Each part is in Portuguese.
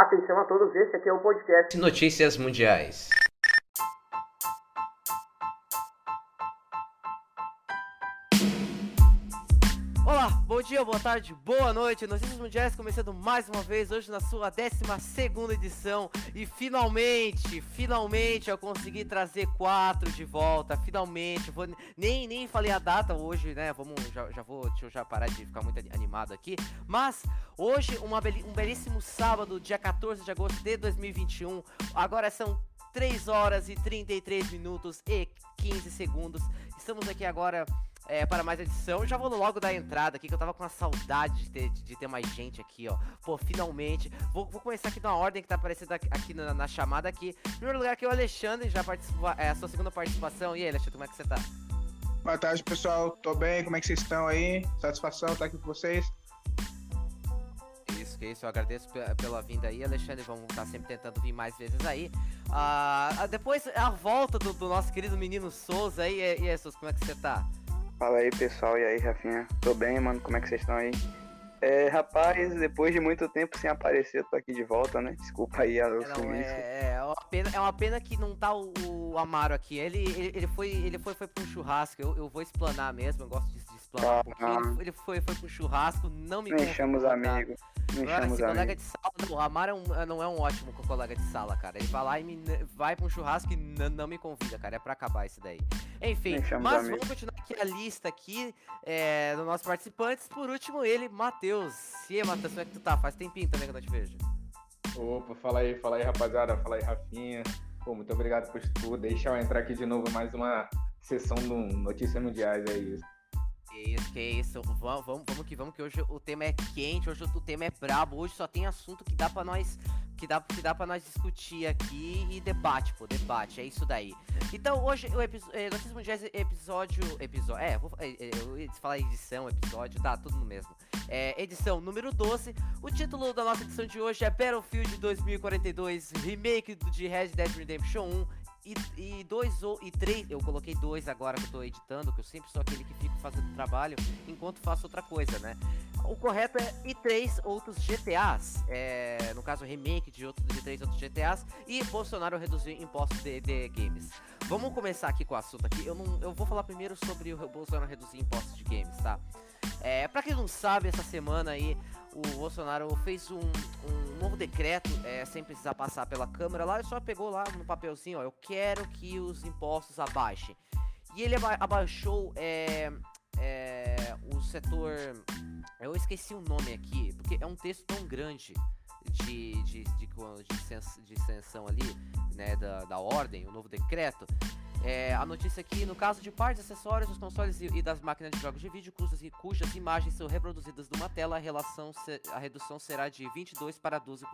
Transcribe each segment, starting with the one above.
Atenção a todos, esse aqui é o podcast Notícias Mundiais. Bom dia, boa tarde, boa noite. Notícias Mundiais começando mais uma vez hoje na sua 12 edição. E finalmente, finalmente eu consegui trazer quatro de volta. Finalmente, vou, nem, nem falei a data hoje, né? Vamos, já, já vou, deixa eu já parar de ficar muito animado aqui. Mas hoje, uma, um belíssimo sábado, dia 14 de agosto de 2021. Agora são 3 horas e 33 minutos e 15 segundos. Estamos aqui agora é, para mais edição. Já vou logo dar entrada aqui, que eu tava com uma saudade de ter, de ter mais gente aqui, ó. Pô, finalmente. Vou, vou começar aqui na ordem que tá aparecendo aqui na, na chamada aqui. Em primeiro lugar aqui é o Alexandre, já participou, é a sua segunda participação. E aí, Alexandre, como é que você tá? Boa tarde, pessoal. Tô bem, como é que vocês estão aí? Satisfação estar aqui com vocês. Isso, que isso. Eu agradeço pela vinda aí, Alexandre. Vamos estar sempre tentando vir mais vezes aí. Ah, depois, a volta do, do nosso querido menino Souza aí. E aí, Souza, como é que você tá? Fala aí pessoal, e aí Rafinha? Tô bem, mano, como é que vocês estão aí? É, rapaz, depois de muito tempo sem aparecer, tô aqui de volta, né? Desculpa aí a é, não, é, é, uma pena, é uma pena que não tá o, o Amaro aqui. Ele, ele, ele, foi, ele foi, foi pra um churrasco, eu, eu vou explanar mesmo, eu gosto de explanar um pouquinho. Ele, foi, foi pro churrasco, não me Deixamos amigos. Agora, colega de sala, o Amaro é um, não é um ótimo colega de sala, cara. Ele vai lá e me, vai pra um churrasco e não me convida, cara. É pra acabar isso daí. Enfim, mas vamos continuar aqui a lista aqui é, dos nossos participantes. Por último, ele, Matheus. E aí, Matheus, como é que tu tá? Faz tempinho também que eu não te vejo. Opa, fala aí, fala aí, rapaziada. Fala aí, Rafinha. Pô, muito obrigado por tudo. Deixa eu entrar aqui de novo mais uma sessão do Notícias Mundiais, é isso. Que isso, que isso. Vamos, vamos, vamos que vamos, que hoje o tema é quente, hoje o tema é brabo, hoje só tem assunto que dá para nós que dá, que dá pra nós discutir aqui e debate, pô, debate, é isso daí. Então, hoje, o episódio, eh, Notícias Mundiais, episódio, episódio, é, vou, é, eu ia falar edição, episódio, tá, tudo no mesmo. É, edição número 12, o título da nossa edição de hoje é Battlefield 2042, remake de Red Dead Redemption 1, e, e dois ou e três, eu coloquei dois agora que eu tô editando, que eu sempre sou aquele que fico fazendo trabalho enquanto faço outra coisa, né? O correto é e três outros GTAs, é, no caso remake de, outro, de três outros GTAs e Bolsonaro reduziu impostos de, de games. Vamos começar aqui com o assunto aqui. Eu não, eu vou falar primeiro sobre o Bolsonaro reduzir impostos de games, tá? É, para quem não sabe, essa semana aí o Bolsonaro fez um, um novo decreto, é, sem precisar passar pela Câmara lá, ele só pegou lá no papelzinho, ó, eu quero que os impostos abaixem. E ele aba abaixou é, é, o setor. Eu esqueci o nome aqui, porque é um texto tão grande de, de, de, de, de né, da, da ordem, o novo decreto, é, a notícia aqui, no caso de partes, acessórios dos consoles e, e, das máquinas de jogos de vídeo cujas, imagens são reproduzidas numa tela, a, relação se, a redução será de 22% para 12%.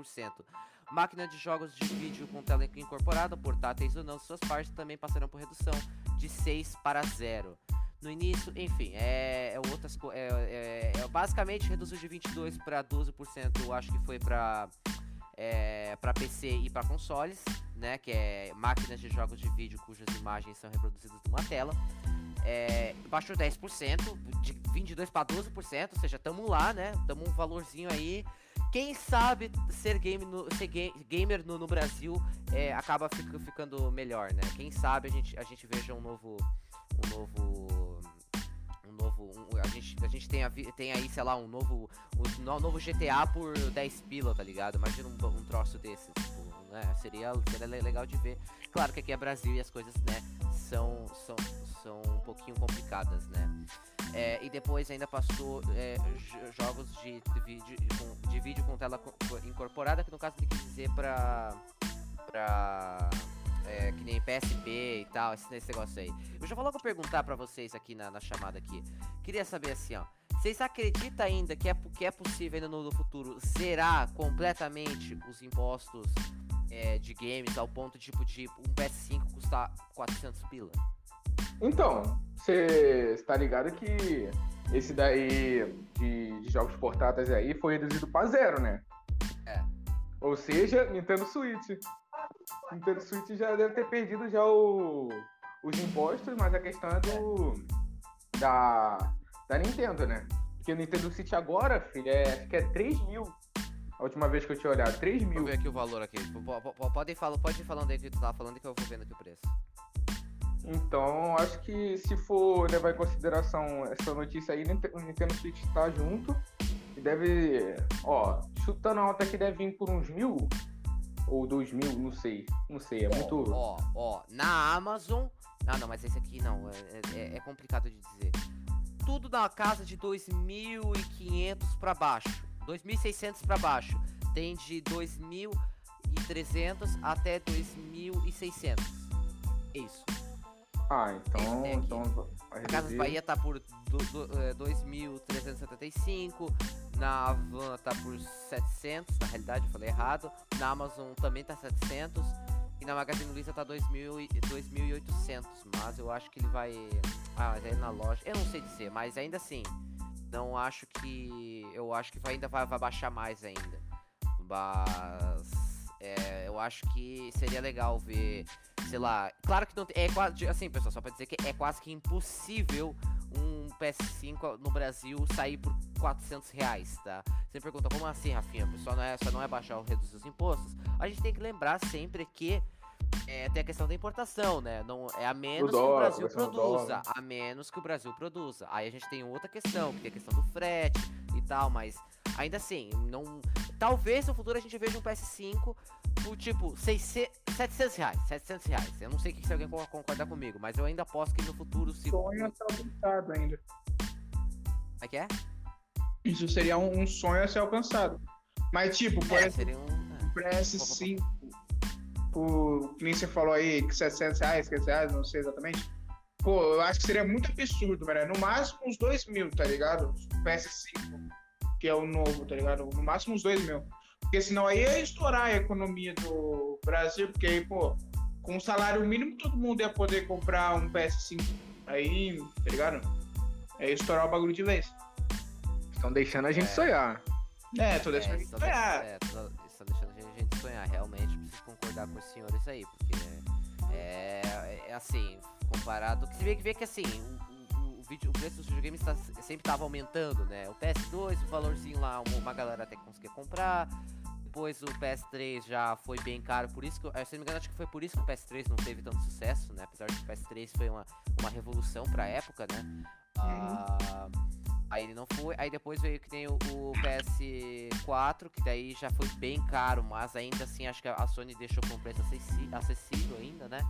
Máquina de jogos de vídeo com tela incorporada, portáteis ou não, suas partes também passarão por redução de 6 para 0. No início, enfim, é, é outras é, é, é, basicamente reduziu de 22 para 12%, eu acho que foi para é, para PC e para consoles, né, que é máquinas de jogos de vídeo cujas imagens são reproduzidas numa tela. É, baixou 10%, de 22 para 12%, ou seja, tamo lá, né? Tamo um valorzinho aí. Quem sabe ser, game no, ser ga gamer no, no Brasil é, acaba fic, ficando melhor, né? Quem sabe a gente, a gente veja um novo, um novo novo. Um, a, gente, a gente tem, a, tem aí, sei lá, um novo. Um novo GTA por 10 pila, tá ligado? Imagina um, um troço desse. Tipo, né? Seria, seria legal de ver. Claro que aqui é Brasil e as coisas, né, são, são, são um pouquinho complicadas, né? É, e depois ainda passou é, jogos de, de, vídeo, de vídeo com tela incorporada, que no caso tem que dizer pra. pra é, que nem PSP e tal, esse, esse, negócio aí. Eu já vou logo perguntar para vocês aqui na, na, chamada aqui. Queria saber assim, ó. Vocês acreditam ainda que é, que é possível ainda no, no futuro zerar completamente os impostos é, de games ao ponto tipo de um PS5 custar 400 pila? Então, você está ligado que esse daí de, de jogos portáteis aí foi reduzido para zero, né? É. Ou seja, Nintendo Switch. Nintendo Switch já deve ter perdido já o, os impostos, mas a questão é do da, da Nintendo, né? Porque o Nintendo Switch agora, filho, é, acho que é 3 mil. A última vez que eu tinha olhado, 3 Vou mil. ver aqui o valor aqui. Pode ir falando, pode ir falando aí que tu tava falando que eu vou vendo aqui o preço. Então, acho que se for levar em consideração essa notícia aí, o Nintendo Switch tá junto. E deve. Ó, chutando alto aqui deve vir por uns mil. Ou dois mil, não sei. Não sei, é muito. Ó, ó, na Amazon. Ah, não, mas esse aqui não. É, é- é complicado de dizer. Tudo na casa de 2.500 pra baixo. 2.600 pra baixo. Tem de 2.300 até 2.600. Isso. Ah, então. Esse aqui. então vai A Casas. Bahia tá por do, do, é, 2.375, na Van tá por 700, na realidade eu falei errado, na Amazon também tá 700 e na Magazine Luiza tá 2.000 e- 2.800, mas eu acho que ele vai... Ah, mas aí na loja, eu não sei dizer, mas ainda assim, não acho que... Eu acho que vai, ainda vai, vai baixar mais ainda, mas... é, eu acho que seria legal ver sei lá, claro que não tem, é quase, assim, pessoal, só pra dizer que é quase que impossível um PS5 no Brasil sair por 400 reais, tá? Você pergunta, como assim, Rafinha? Só não é, só não é baixar ou reduzir os impostos? A gente tem que lembrar sempre que é, tem a questão da importação, né? Não, é a menos que o dólar, Brasil produza, dólar. a menos que o Brasil produza. Aí a gente tem outra questão, que tem a questão do frete e tal, mas ainda assim, não... Talvez no futuro a gente veja um PS5 por tipo 600, 700 reais, 700 reais. Eu não sei o se alguém co- concordar comigo, mas eu ainda aposto que no futuro se. Sonho a ser alcançado ainda. Como é que é? Isso seria um, um sonho a ser alcançado. Mas, tipo, por É, seria um. o PS5, por, que nem você falou aí, que 700 reais, 500 reais, não sei exatamente. Pô, eu acho que seria muito absurdo, velho. No máximo uns 2 mil, tá ligado? O PS5, que é o novo, tá ligado? No máximo uns 2 mil. Porque senão aí ia estourar a economia do Brasil, porque aí, pô, com um salário mínimo todo mundo ia poder comprar um PS5. Aí, tá ligado? É estourar o bagulho de vez. Estão deixando a gente É. sonhar. É, tô É, deixando isso de tá, ganhar. é, tá- isso tá deixando a gente sonhar. Realmente preciso concordar com os senhores aí, porque é, é assim, comparado. Se vê que vê que assim, o, o- o vídeo, o preço dos videogames tá, sempre tava aumentando, né? O PS2, o valorzinho lá, uma, galera até conseguia comprar. Depois o PS3 já foi bem caro, por isso que, eu- se não me engano, acho que foi por isso que o PS3 não teve tanto sucesso, né? Apesar de o PS3 foi uma, uma revolução pra época, né? Ah, aí ele não foi, aí depois veio que tem o, o PS4, que daí já foi bem caro, mas ainda assim acho que a Sony deixou com um preço acessível ainda, né?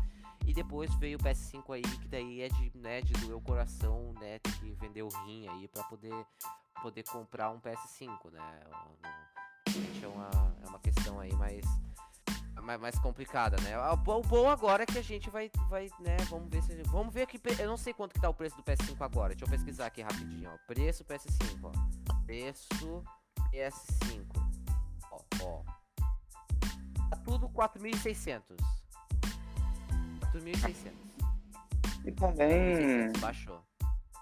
E depois veio o PS5 aí, que daí é de, né, de doer o coração, né? Que vender o rim aí pra poder, poder comprar um PS5, né? É uma, é uma questão aí mais, mais, mais complicada, né? O bo- o bom agora é que a gente vai, vai né? Vamos ver se. Vamos ver aqui. Eu não sei quanto que tá o preço do PS5 agora. Deixa eu pesquisar aqui rapidinho, ó. Preço PS5, ó. Preço PS5. Ó, ó. Tá tudo 4.600. 4.600. E também. 4.600, baixou.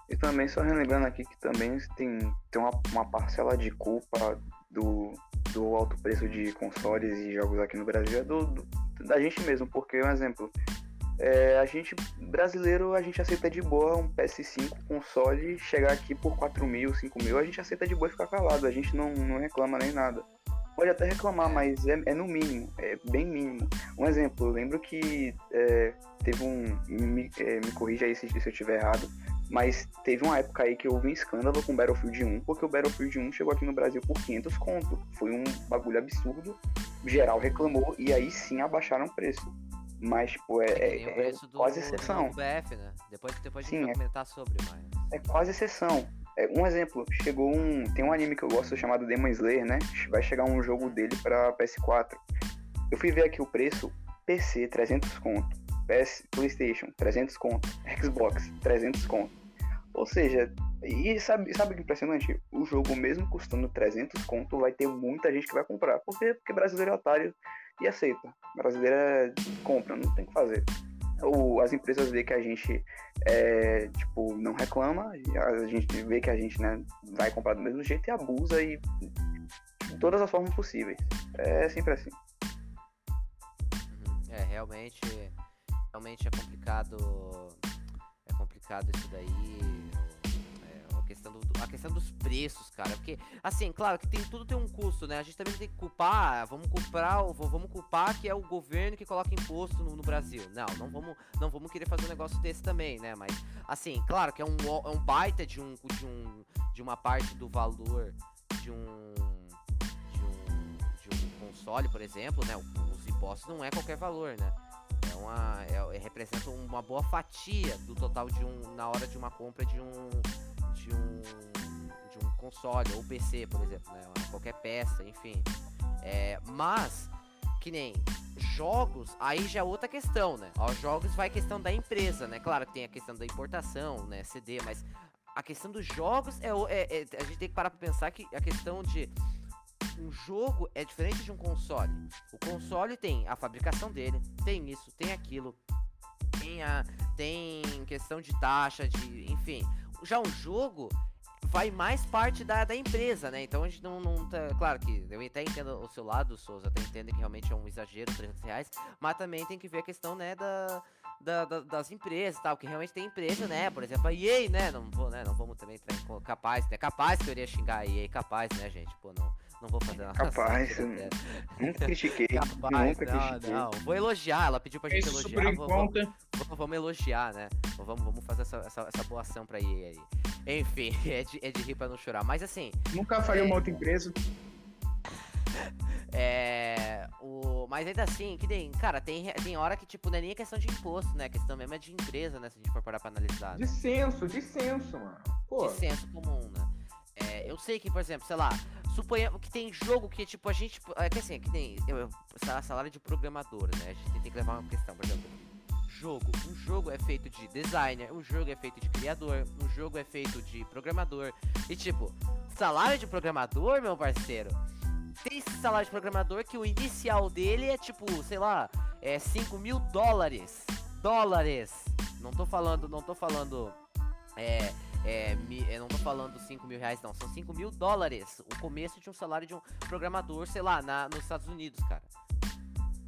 E também, só relembrando aqui que também tem, tem uma, uma parcela de culpa do, do alto preço de consoles e jogos aqui no Brasil é do, do- da gente mesmo, porque, um exemplo, é, a gente, brasileiro, a gente aceita de boa um PS5 console chegar aqui por 4 mil, 5 mil, a gente aceita de boa e ficar calado, a gente não, não reclama nem nada. Pode até reclamar, mas é, é no mínimo, é bem mínimo. Um exemplo, eu lembro que é, teve um. Me, é, me corrija aí se, se eu estiver errado. Mas teve uma época aí que houve um escândalo com o Battlefield 1, porque o Battlefield 1 chegou aqui no Brasil por 500 conto. Foi um bagulho absurdo. Geral reclamou e aí sim abaixaram o preço. Mas, tipo, é, É, é- é do, quase do exceção. BF, né? Depois, depois a gente Sim, vai é. comentar sobre, mas. É quase exceção. É, um exemplo, chegou um. Tem um anime que eu gosto chamado Demon Slayer, né? Vai chegar um jogo dele pra PS4. Eu fui ver aqui o preço: PC 300 conto, PS, PlayStation 300 conto, Xbox 300 conto. Ou seja, e sabe, sabe o que é impressionante? O jogo, mesmo custando 300 conto, vai ter muita gente que vai comprar. Por quê? Porque brasileiro é otário e aceita. Brasileiro é, compra, não tem o que fazer. O, as empresas vê que a gente é, tipo, não reclama, a gente vê que a gente né, vai comprar do mesmo jeito e abusa e de todas as formas possíveis. É sempre assim. Uhum. É, realmente, realmente é complicado, é complicado isso daí. Questão, do, a questão dos preços, cara. Porque, assim, claro que tem, tudo tem um custo, né? A gente também tem que culpar, vamos culpar, vamos culpar que é o governo que coloca imposto no, no Brasil. Não, não vamos, não vamos querer fazer um negócio desse também, né? Mas, assim, claro que é um, é um baita de, um, de, um, de uma parte do valor de um, de um, de um console, por exemplo, né? Os impostos não é qualquer valor, né? É uma, é, representa uma boa fatia do total de um na hora de uma compra de um de um de um console ou PC, por exemplo, né? qualquer peça, enfim. É, mas que nem jogos, aí já é outra questão, né? Ó, jogos vai questão da empresa, né? Claro que tem a questão da importação, né? CD, mas a questão dos jogos é, é, é a gente tem que parar para pensar que a questão de um jogo é diferente de um console. O console tem a fabricação dele, tem isso, tem aquilo, tem a tem questão de taxa, de enfim. Já um jogo vai mais parte da, da empresa, né? Então a gente não, não tá. Claro que eu até entendo o seu lado, Souza, até entendo que realmente é um exagero, 300 reais, mas também tem que ver a questão, né, da, da, da, das empresas tal, que realmente tem empresa, né? Por exemplo, a EA, né? Não, vou, né? não vamos também capaz, né? Capaz que eu iria xingar a EA, capaz, né, gente? Pô, não não vou fazer nada. Capaz, nunca critiquei. Capaz, nunca não, critiquei. Não, vou elogiar, ela pediu pra gente Esse elogiar. Vamos, vamos, vamos, elogiar, né? Vamos, vamos fazer essa, essa, essa boa ação pra EA aí. Enfim, é de, é de rir pra não chorar. Mas assim. Nunca faria é... uma outra empresa. É. O... Mas ainda assim, que tem. Cara, tem, tem hora que, tipo, não é nem questão de imposto, né? A questão mesmo é de empresa, né? Se a gente for parar pra analisar. Né? De senso, de senso, mano. Pô. De senso comum, né? É, eu sei que, por exemplo, sei lá, suponhamos que tem jogo que, tipo, a gente. É que assim, que tem. Eu, salário de programador, né? A gente tem que levar uma questão, por exemplo. Jogo. Um jogo é feito de designer, um jogo é feito de criador, um jogo é feito de programador. E tipo, salário de programador, meu parceiro, tem esse salário de programador que o inicial dele é tipo, sei lá, é 5 mil dólares. Dólares. Não tô falando, não tô falando. É, é, eu não tô falando 5 mil reais, não. São 5 mil dólares. O começo de um salário de um programador, sei lá, na, nos Estados Unidos, cara.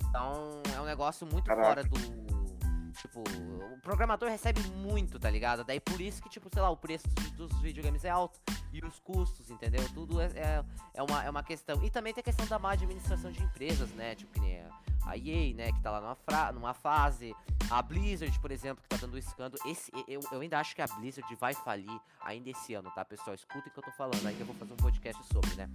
Então é um negócio muito Caraca. fora do. Tipo, o programador recebe muito, tá ligado? Daí por isso que, tipo, sei lá, o preço dos videogames é alto. E os custos, entendeu? Tudo é, é, é, uma, é uma questão. E também tem a questão da má administração de empresas, né? Tipo, que nem a EA, né, que tá lá numa, fra numa fase, a Blizzard, por exemplo, que tá dando escândalo. Esse, eu, eu ainda acho que a Blizzard vai falir ainda esse ano, tá, pessoal? Escutem o que eu tô falando, ainda vou fazer um podcast sobre, né?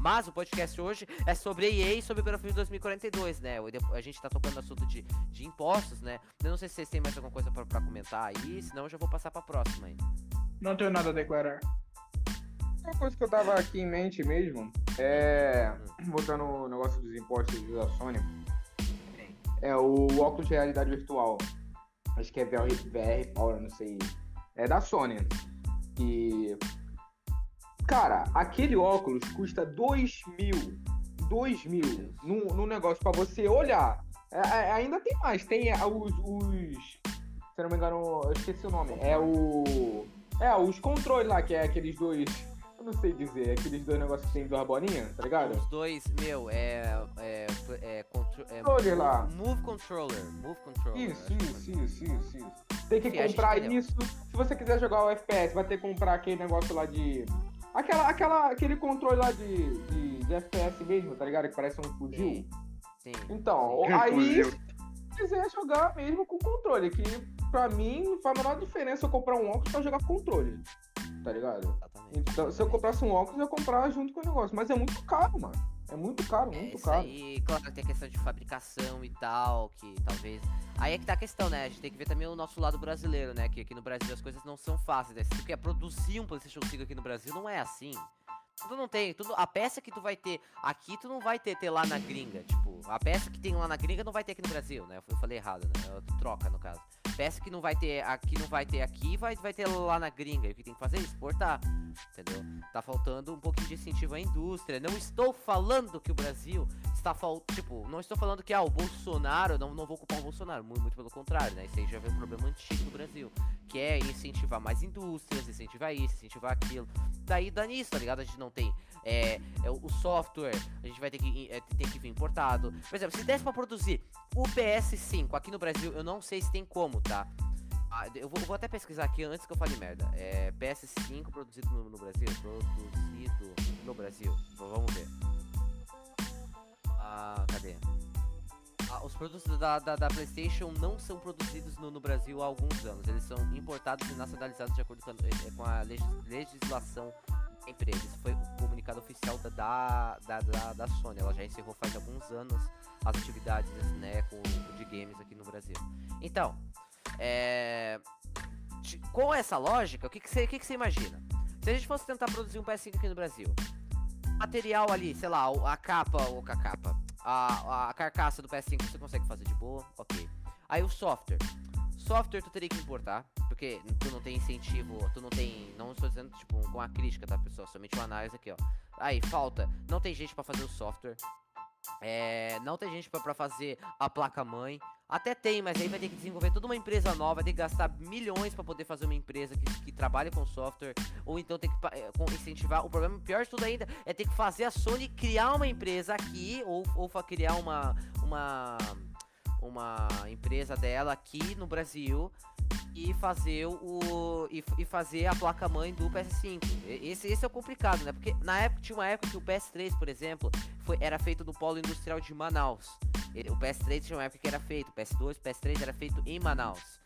Mas o podcast hoje é sobre a EA e sobre o Battlefield 2042, né? A gente tá tocando no assunto de, de impostos, né? Eu não sei se vocês têm mais alguma coisa pra, pra comentar aí, senão eu já vou passar pra próxima aí. Não tenho nada a declarar. Uma coisa que eu tava aqui em mente mesmo é. Voltando no negócio dos impostos da Sony é o óculos de realidade virtual. Acho que é VR, VR Power, não sei. É da Sony. E. Cara, aquele óculos custa 2 mil. 2 mil num, num negócio pra você olhar. É, é, ainda tem mais. Tem os, os. Se não me engano, eu esqueci o nome. É o. É, os controles lá, que é aqueles dois não sei dizer, aqueles dois negócios que tem duas bolinhas, tá ligado? Os dois, meu, é. É. É. Contro é move, lá. Move controller. Move controller. Isso, isso, isso, isso, isso. Tem que Sim, comprar isso. Se você quiser jogar o FPS, vai ter que comprar aquele negócio lá de. Aquela, aquela, aquele controle lá de, de, de FPS mesmo, tá ligado? Que parece um fuzil. Sim. Sim. Então, Sim. aí. Se quiser jogar mesmo com controle, que pra mim faz a menor diferença eu comprar um óculos pra jogar com controle tá ligado? Então, se eu comprasse um óculos, eu ia comprar junto com o negócio. Mas é muito caro, mano. É muito caro, é, muito caro. E claro, tem a questão de fabricação e tal, que talvez. Aí é que tá a questão, né? A gente tem que ver também o nosso lado brasileiro, né? Que aqui no Brasil as coisas não são fáceis. Né? Se tu quer produzir um PlayStation 5 aqui no Brasil, não é assim. Tu não tem, tudo, a peça que tu vai ter aqui, tu não vai ter, ter lá na gringa. Tipo, a peça que tem lá na gringa não vai ter aqui no Brasil, né? Eu falei errado, né? troca, no caso peça que não vai ter aqui, não vai ter aqui, vai, vai ter lá na gringa. E o que tem que fazer é exportar, entendeu? Tá faltando um pouquinho de incentivo à indústria. Não estou falando que o Brasil está faltando, tipo, não estou falando que, ah, o Bolsonaro, não, não vou culpar o Bolsonaro, muito, muito pelo contrário, né? Isso aí já vem um problema antigo no Brasil, que é incentivar mais indústrias, incentivar isso, incentivar aquilo. Daí dá nisso, tá ligado? A gente não tem é, é, o software, a gente vai ter que, é, ter que vir importado. Por exemplo, se desse pra produzir o PS5 aqui no Brasil, eu não sei se tem como, tá? Ah, eu, vou, eu vou até pesquisar aqui antes que eu fale merda. É PS5 produzido no, no Brasil? Produzido no Brasil. Vamos ver. Ah, cadê? Ah, os produtos da, da, da PlayStation não são produzidos no, no Brasil há alguns anos. Eles são importados e nacionalizados de acordo com a, eh, com a legis- legislação empresa. Isso foi o comunicado oficial da, da, da, da, Sony. Ela já encerrou faz alguns anos as atividades né, de games aqui no Brasil. Então, é, com essa lógica, o que, que, você, o que, que você imagina? Se a gente fosse tentar produzir um PS5 aqui no Brasil, material ali, sei lá, a capa ou a capa, a, a carcaça do PS5 você consegue fazer de boa, ok. Aí o software. Software tu teria que importar, porque tu não tem incentivo, tu não tem. Não estou dizendo, tipo, com a crítica, tá, pessoal? Somente uma análise aqui, ó. Aí, falta. Não tem gente pra fazer o software. É, não tem gente pra fazer a placa-mãe. Até tem, mas aí vai ter que desenvolver toda uma empresa nova, vai ter que gastar milhões pra poder fazer uma empresa que, que trabalhe com software, ou então tem que é, incentivar. O problema pior de tudo ainda é ter que fazer a Sony criar uma empresa aqui, ou, ou criar uma, uma, uma empresa dela aqui no Brasil e fazer o e, e fazer a placa mãe do PS5. E- Esse, esse é o complicado, né? Porque na época tinha uma época que o PS3, por exemplo, foi, era feito no polo industrial de Manaus. O PS3 tinha uma época que era feito, o PS2, o PS3 era feito em Manaus.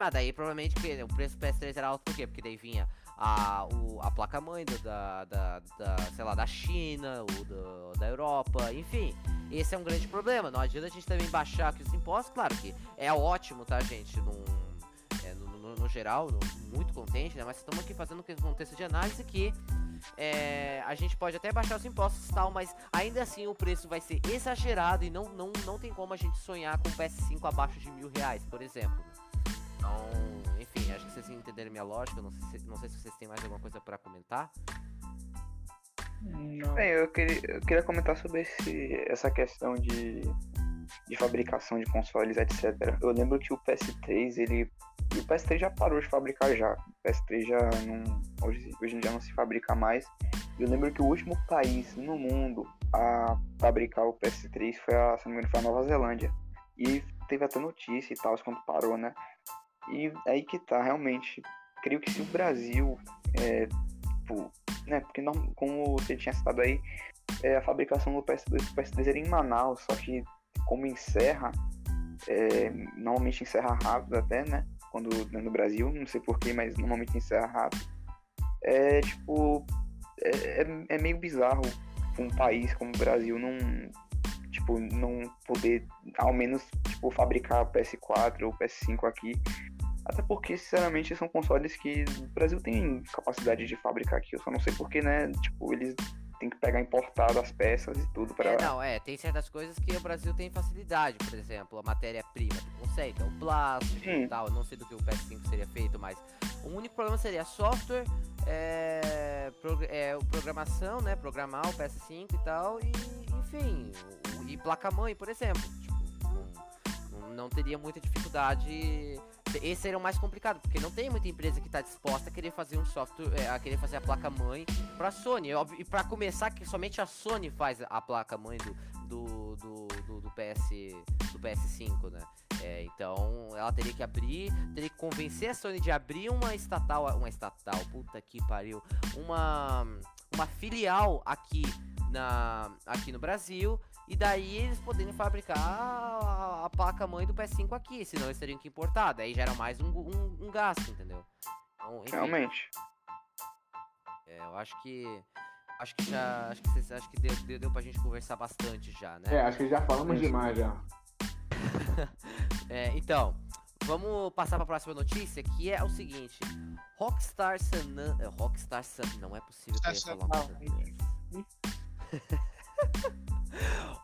Ah, daí provavelmente o preço do PS3 era alto por quê? Porque daí vinha a, o- a placa mãe do- da, da, da, sei lá, da China, ou do- da Europa, enfim. Esse é um grande problema. Não adianta a gente também baixar aqui os impostos, claro que é ótimo, tá, gente? Num, é, no, no- no geral, no- muito contente, né? Mas estamos aqui fazendo um contexto de análise que é, a gente pode até baixar os impostos e tal, mas ainda assim o preço vai ser exagerado e não, não, não tem como a gente sonhar com o PS5 abaixo de mil reais, por exemplo. Então, enfim, acho que vocês entenderam minha lógica. Não sei se, não sei se vocês têm mais alguma coisa pra comentar. Não. Bem, eu queria, eu queria comentar sobre esse, essa questão de, de fabricação de consoles, etc. Eu lembro que o PS3, ele. O PS3 já parou de fabricar já. O PS3 já não. Hoje, hoje em dia não se fabrica mais. Eu lembro que o último país no mundo a fabricar o PS3 foi a, se não me engano, foi a Nova Zelândia. E teve até notícia e tal, quando parou, né? E aí que tá, realmente. Creio que se o Brasil. É, tipo, né? Porque não, como você tinha citado aí, é, a fabricação do PS2 e do PS3 era em Manaus, só que como encerra, é, normalmente encerra rápido até, né? Quando né, no Brasil, não sei porquê, mas normalmente encerra rápido. É tipo. É, é- é meio bizarro um país como o Brasil não. Tipo, não poder ao menos tipo, fabricar PS4 ou PS5 aqui. Até porque, sinceramente, são consoles que o Brasil tem capacidade de fabricar aqui. Eu só não sei porque, né? Tipo, eles têm que pegar importado as peças e tudo pra. É, não, é, tem certas coisas que o Brasil tem facilidade, por exemplo, a matéria-prima, tu consegue, é o plástico e Sim. tal, eu não sei do que o PS5 seria feito, mas o único problema seria software, é, prog- é, programação, né, programar o PS5 e tal, e enfim, o- e placa-mãe, por exemplo, tipo, não- não teria muita dificuldade, esse seria o mais complicado, porque não tem muita empresa que está disposta a querer fazer um software, é, a querer fazer a placa-mãe pra Sony. É E pra começar, que somente a Sony faz a placa-mãe do, do, do, do, do PS, do PS5, né? É, então ela teria que abrir, teria que convencer a Sony de abrir uma estatal, uma estatal, puta que pariu, uma, uma filial aqui, na, aqui no Brasil. E daí eles poderem fabricar a, a placa-mãe do PS5 aqui, senão eles teriam que importar. Daí gera mais um, um, um gasto, entendeu? Então, enfim. Realmente. É, eu acho que. Acho que já. Acho que, vocês, acho que deu, deu, deu pra gente conversar bastante já, né? É, acho que já falamos demais já. É, então, vamos passar pra próxima notícia, que é o seguinte. Rockstar San... An- Rockstar San... Não é possível que eu ia falar.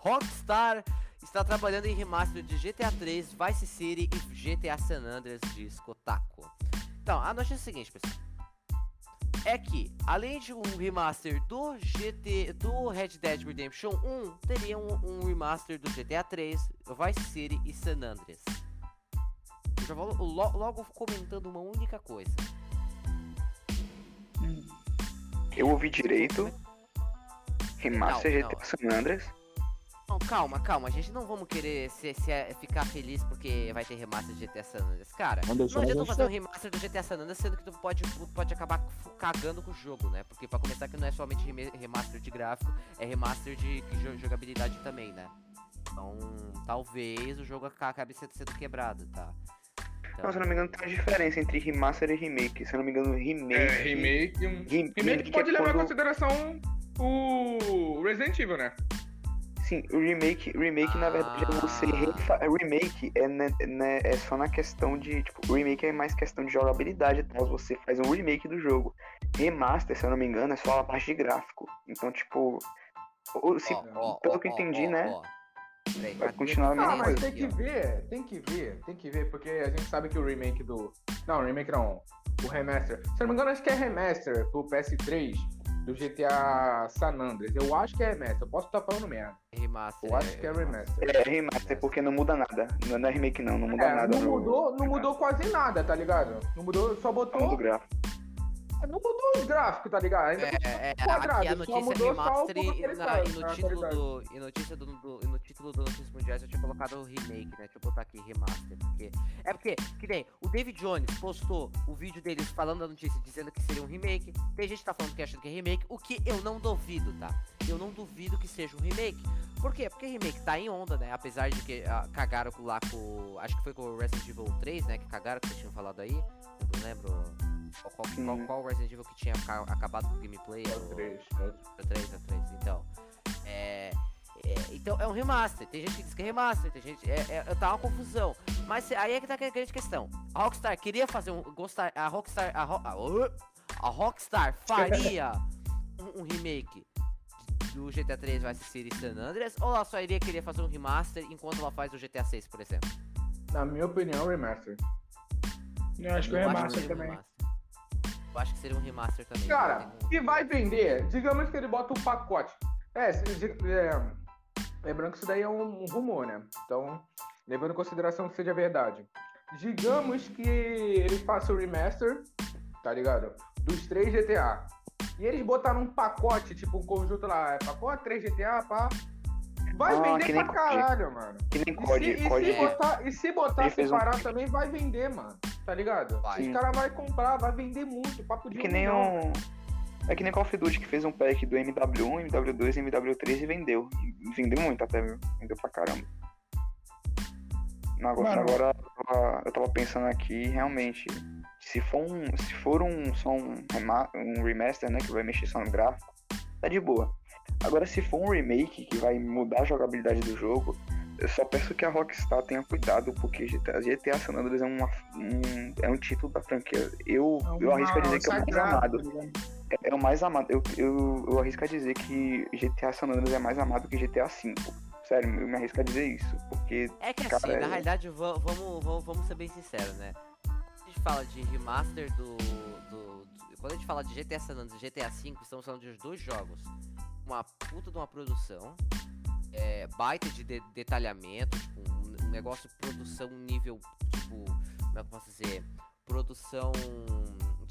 Rockstar está trabalhando em remaster de GTA 3, Vice City e GTA San Andreas de Kotaku. Então, a notícia é a seguinte, pessoal. É que, além de um remaster do GT, do Red Dead Redemption 1, teria um, um remaster do GTA 3, Vice City e San Andreas. Eu já vou lo- logo comentando uma única coisa. Eu ouvi direito. Remaster Não, GTA San Andreas. Não, calma, calma. A gente não vamos querer se, se é- ficar feliz porque vai ter remaster de GTA San Andreas. Cara, Não não adianta fazer um remaster do GTA San Andreas, sendo que tu pode, pode acabar cagando com o jogo, né? Porque pra começar que não é somente remaster de gráfico, é remaster de jo- jogabilidade também, né? Então, talvez o jogo aca- acabe sendo, sendo quebrado, tá? Então, Não, se eu não me engano, tem uma diferença entre remaster e remake. Se eu não me engano, remake. É, remake. Rem- Remake remake pode é levar em quando- consideração o Resident Evil, né? Sim, o remake, remake na verdade é você Ah. refa... Remake é, né, né, é só na questão de. Tipo, o remake é mais questão de jogabilidade e tal. Você faz um remake do jogo. Remaster, se eu não me engano, é só a parte de gráfico. Então, tipo. se- ó, ó, pelo ó, que eu entendi, né? Peraí, Vai continuar a mesma Ah, mas coisa tem que ver, tem que ver, tem que ver, porque a gente sabe que o remake do. Não, o remake não. O remaster. Se eu não me engano, acho que é remaster pro PS3 do GTA San Andreas. Eu acho que é remaster, eu posso estar falando merda. Remaster. Eu acho que é remaster. É remaster, porque não muda nada. Não não é remake, não. Não muda É, nada. não no- mudou, não mudou quase nada, tá ligado? Não mudou, só botou. do gráfico. Não mudou os gráficos, tá ligado? Ainda É, é, aqui a notícia remaster na- e no a título do, e, notícia do, do- e no título do Notícias Mundiais eu tinha colocado o remake, né? Deixa eu botar aqui remaster, porque... É porque, que nem, o David Jones postou o vídeo deles falando da notícia, dizendo que seria um remake. Tem gente que tá falando que achando que é remake, o que eu não duvido, tá? Eu não duvido que seja um remake. Por quê? Porque remake tá em onda, né? Apesar de que ah, cagaram lá com... Acho que foi com o Resident Evil 3, né? Que cagaram, que vocês tinham falado aí. Eu não lembro... Qual, qual, qual, Sim. qual Resident Evil que tinha ca- acabado com o gameplay? É o o- 3, é o o 3, é o 3, então. É, é, então é um remaster. Tem gente que diz que é remaster, tem gente. É, é, tá uma confusão. Mas aí é que tá a grande questão. A Rockstar queria fazer um. Gostar, a Rockstar. A, Ro- a, a Rockstar faria um, um remake do GTA 3 Vice City San Andreas ou ela só iria querer fazer um remaster enquanto ela faz o GTA 6, por exemplo? Na minha opinião, remaster. Eu acho que o Eu acho remaster também. remaster. Eu acho que seria um remaster também. Cara, Não tem e vai vender. Digamos que ele bota um pacote. É, é, lembrando que isso daí é um, um rumor, né? Então, levando em consideração que seja verdade. Digamos que ele faça o remaster, tá ligado? Dos três GTA. E eles botaram um pacote, tipo um conjunto lá, é pacote 3 GTA, pá. Vai Ah, vender que nem pra caralho, mano. Que nem E se, COD. e se botar, e se botar fez um- separado também, vai vender, mano. Tá ligado? Vai. Os caras vão comprar, vai vender muito. Papo de É que um nem milhão. um. É que nem Call of Duty que fez um pack do MW1, MW2 e MW3 e vendeu. E vendeu muito até, viu? Vendeu pra caramba. Não, Agora, agora eu tava- eu tava pensando aqui, realmente, se for um. Se for um só um, um remaster, né? Que vai mexer só no gráfico, tá de boa. Agora se for um remake que vai mudar a jogabilidade do jogo, eu só peço que a Rockstar tenha cuidado, porque GTA, GTA San Andreas é, uma, um, é um título da franquia. Eu, eu arrisco a dizer que é o mais amado. tá? É, é o mais amado. Eu, eu, eu arrisco a dizer que GTA San Andreas é mais amado que GTA V. Sério, eu me arrisco a dizer isso. Porque É que Cara, assim, na é- realidade, va- vamos, vamos, vamos ser bem sinceros, né? Quando a gente fala de remaster do, do- do- Quando a gente fala de GTA San Andreas e GTA V, estamos falando de dois jogos. Uma puta de uma produção, é, baita de, de- detalhamento, tipo, um, negócio de produção nível, tipo, como é que eu posso dizer? Produção,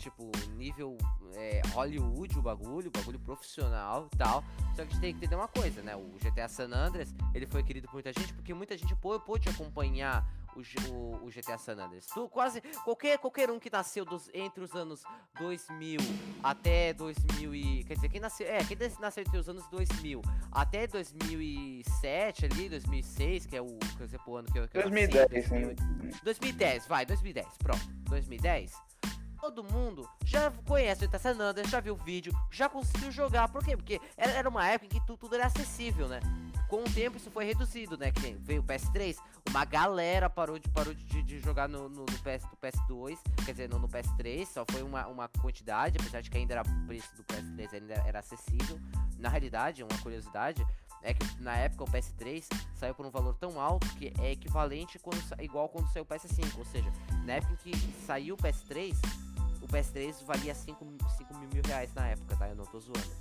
tipo, nível é, Hollywood o bagulho, bagulho profissional e tal. Só que a gente tem que entender uma coisa, né? O GTA San Andreas, ele foi querido por muita gente porque muita gente pô- pôde acompanhar o, o- o GTA San Andreas. Tu, quase qualquer, qualquer um que nasceu dos- entre os anos 2000 até 2000 e... Quer dizer, quem nasceu... É, quem nas- nasceu entre os anos 2000 até 2007 ali, 2006, que é o, quer dizer, o ano que eu, que eu nasci, 2010, 2000, né? 2010, vai, 2010, pronto. 2010. Todo mundo já conhece o Andreas, já viu o vídeo, já conseguiu jogar. Por quê? Porque era, uma época em que tu- tudo era acessível, né? Com o tempo isso foi reduzido, né? Que veio o PS3, uma galera parou de, parou de, de jogar no, no, no PS, no PS2, quer dizer, no, no PS3, só foi uma, uma quantidade, apesar de que ainda era o preço do PS3 ainda era acessível. Na realidade, uma curiosidade, é que na época o PS3 saiu por um valor tão alto que é equivalente quando, igual quando saiu o PS5. Ou seja, na época em que saiu o PS3, o PS3 valia 5, mil reais na época, tá? Eu não tô zoando.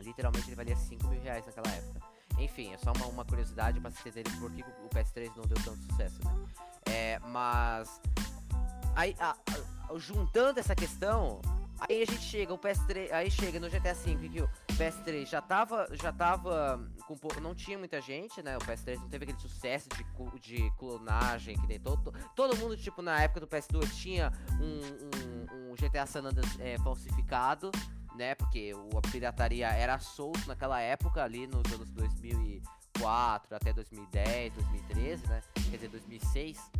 Literalmente ele valia 5 mil reais naquela época. Enfim, é só uma, uma curiosidade pra vocês entenderem por que o PS3 não deu tanto sucesso, né? É, mas. Aí, a- a- juntando essa questão, aí a gente chega, o PS3. Aí chega no GTA V que o PS3 já tava, já tava com pouco, não tinha muita gente, né? O PS3 não teve aquele sucesso de, de clonagem que nem todo, todo mundo, tipo, na época do PS2 tinha um, um- um GTA San Andreas é, falsificado, né? Porque a pirataria era solto naquela época, ali nos anos 2004 até 2010, 2013, né? Quer dizer, 2006.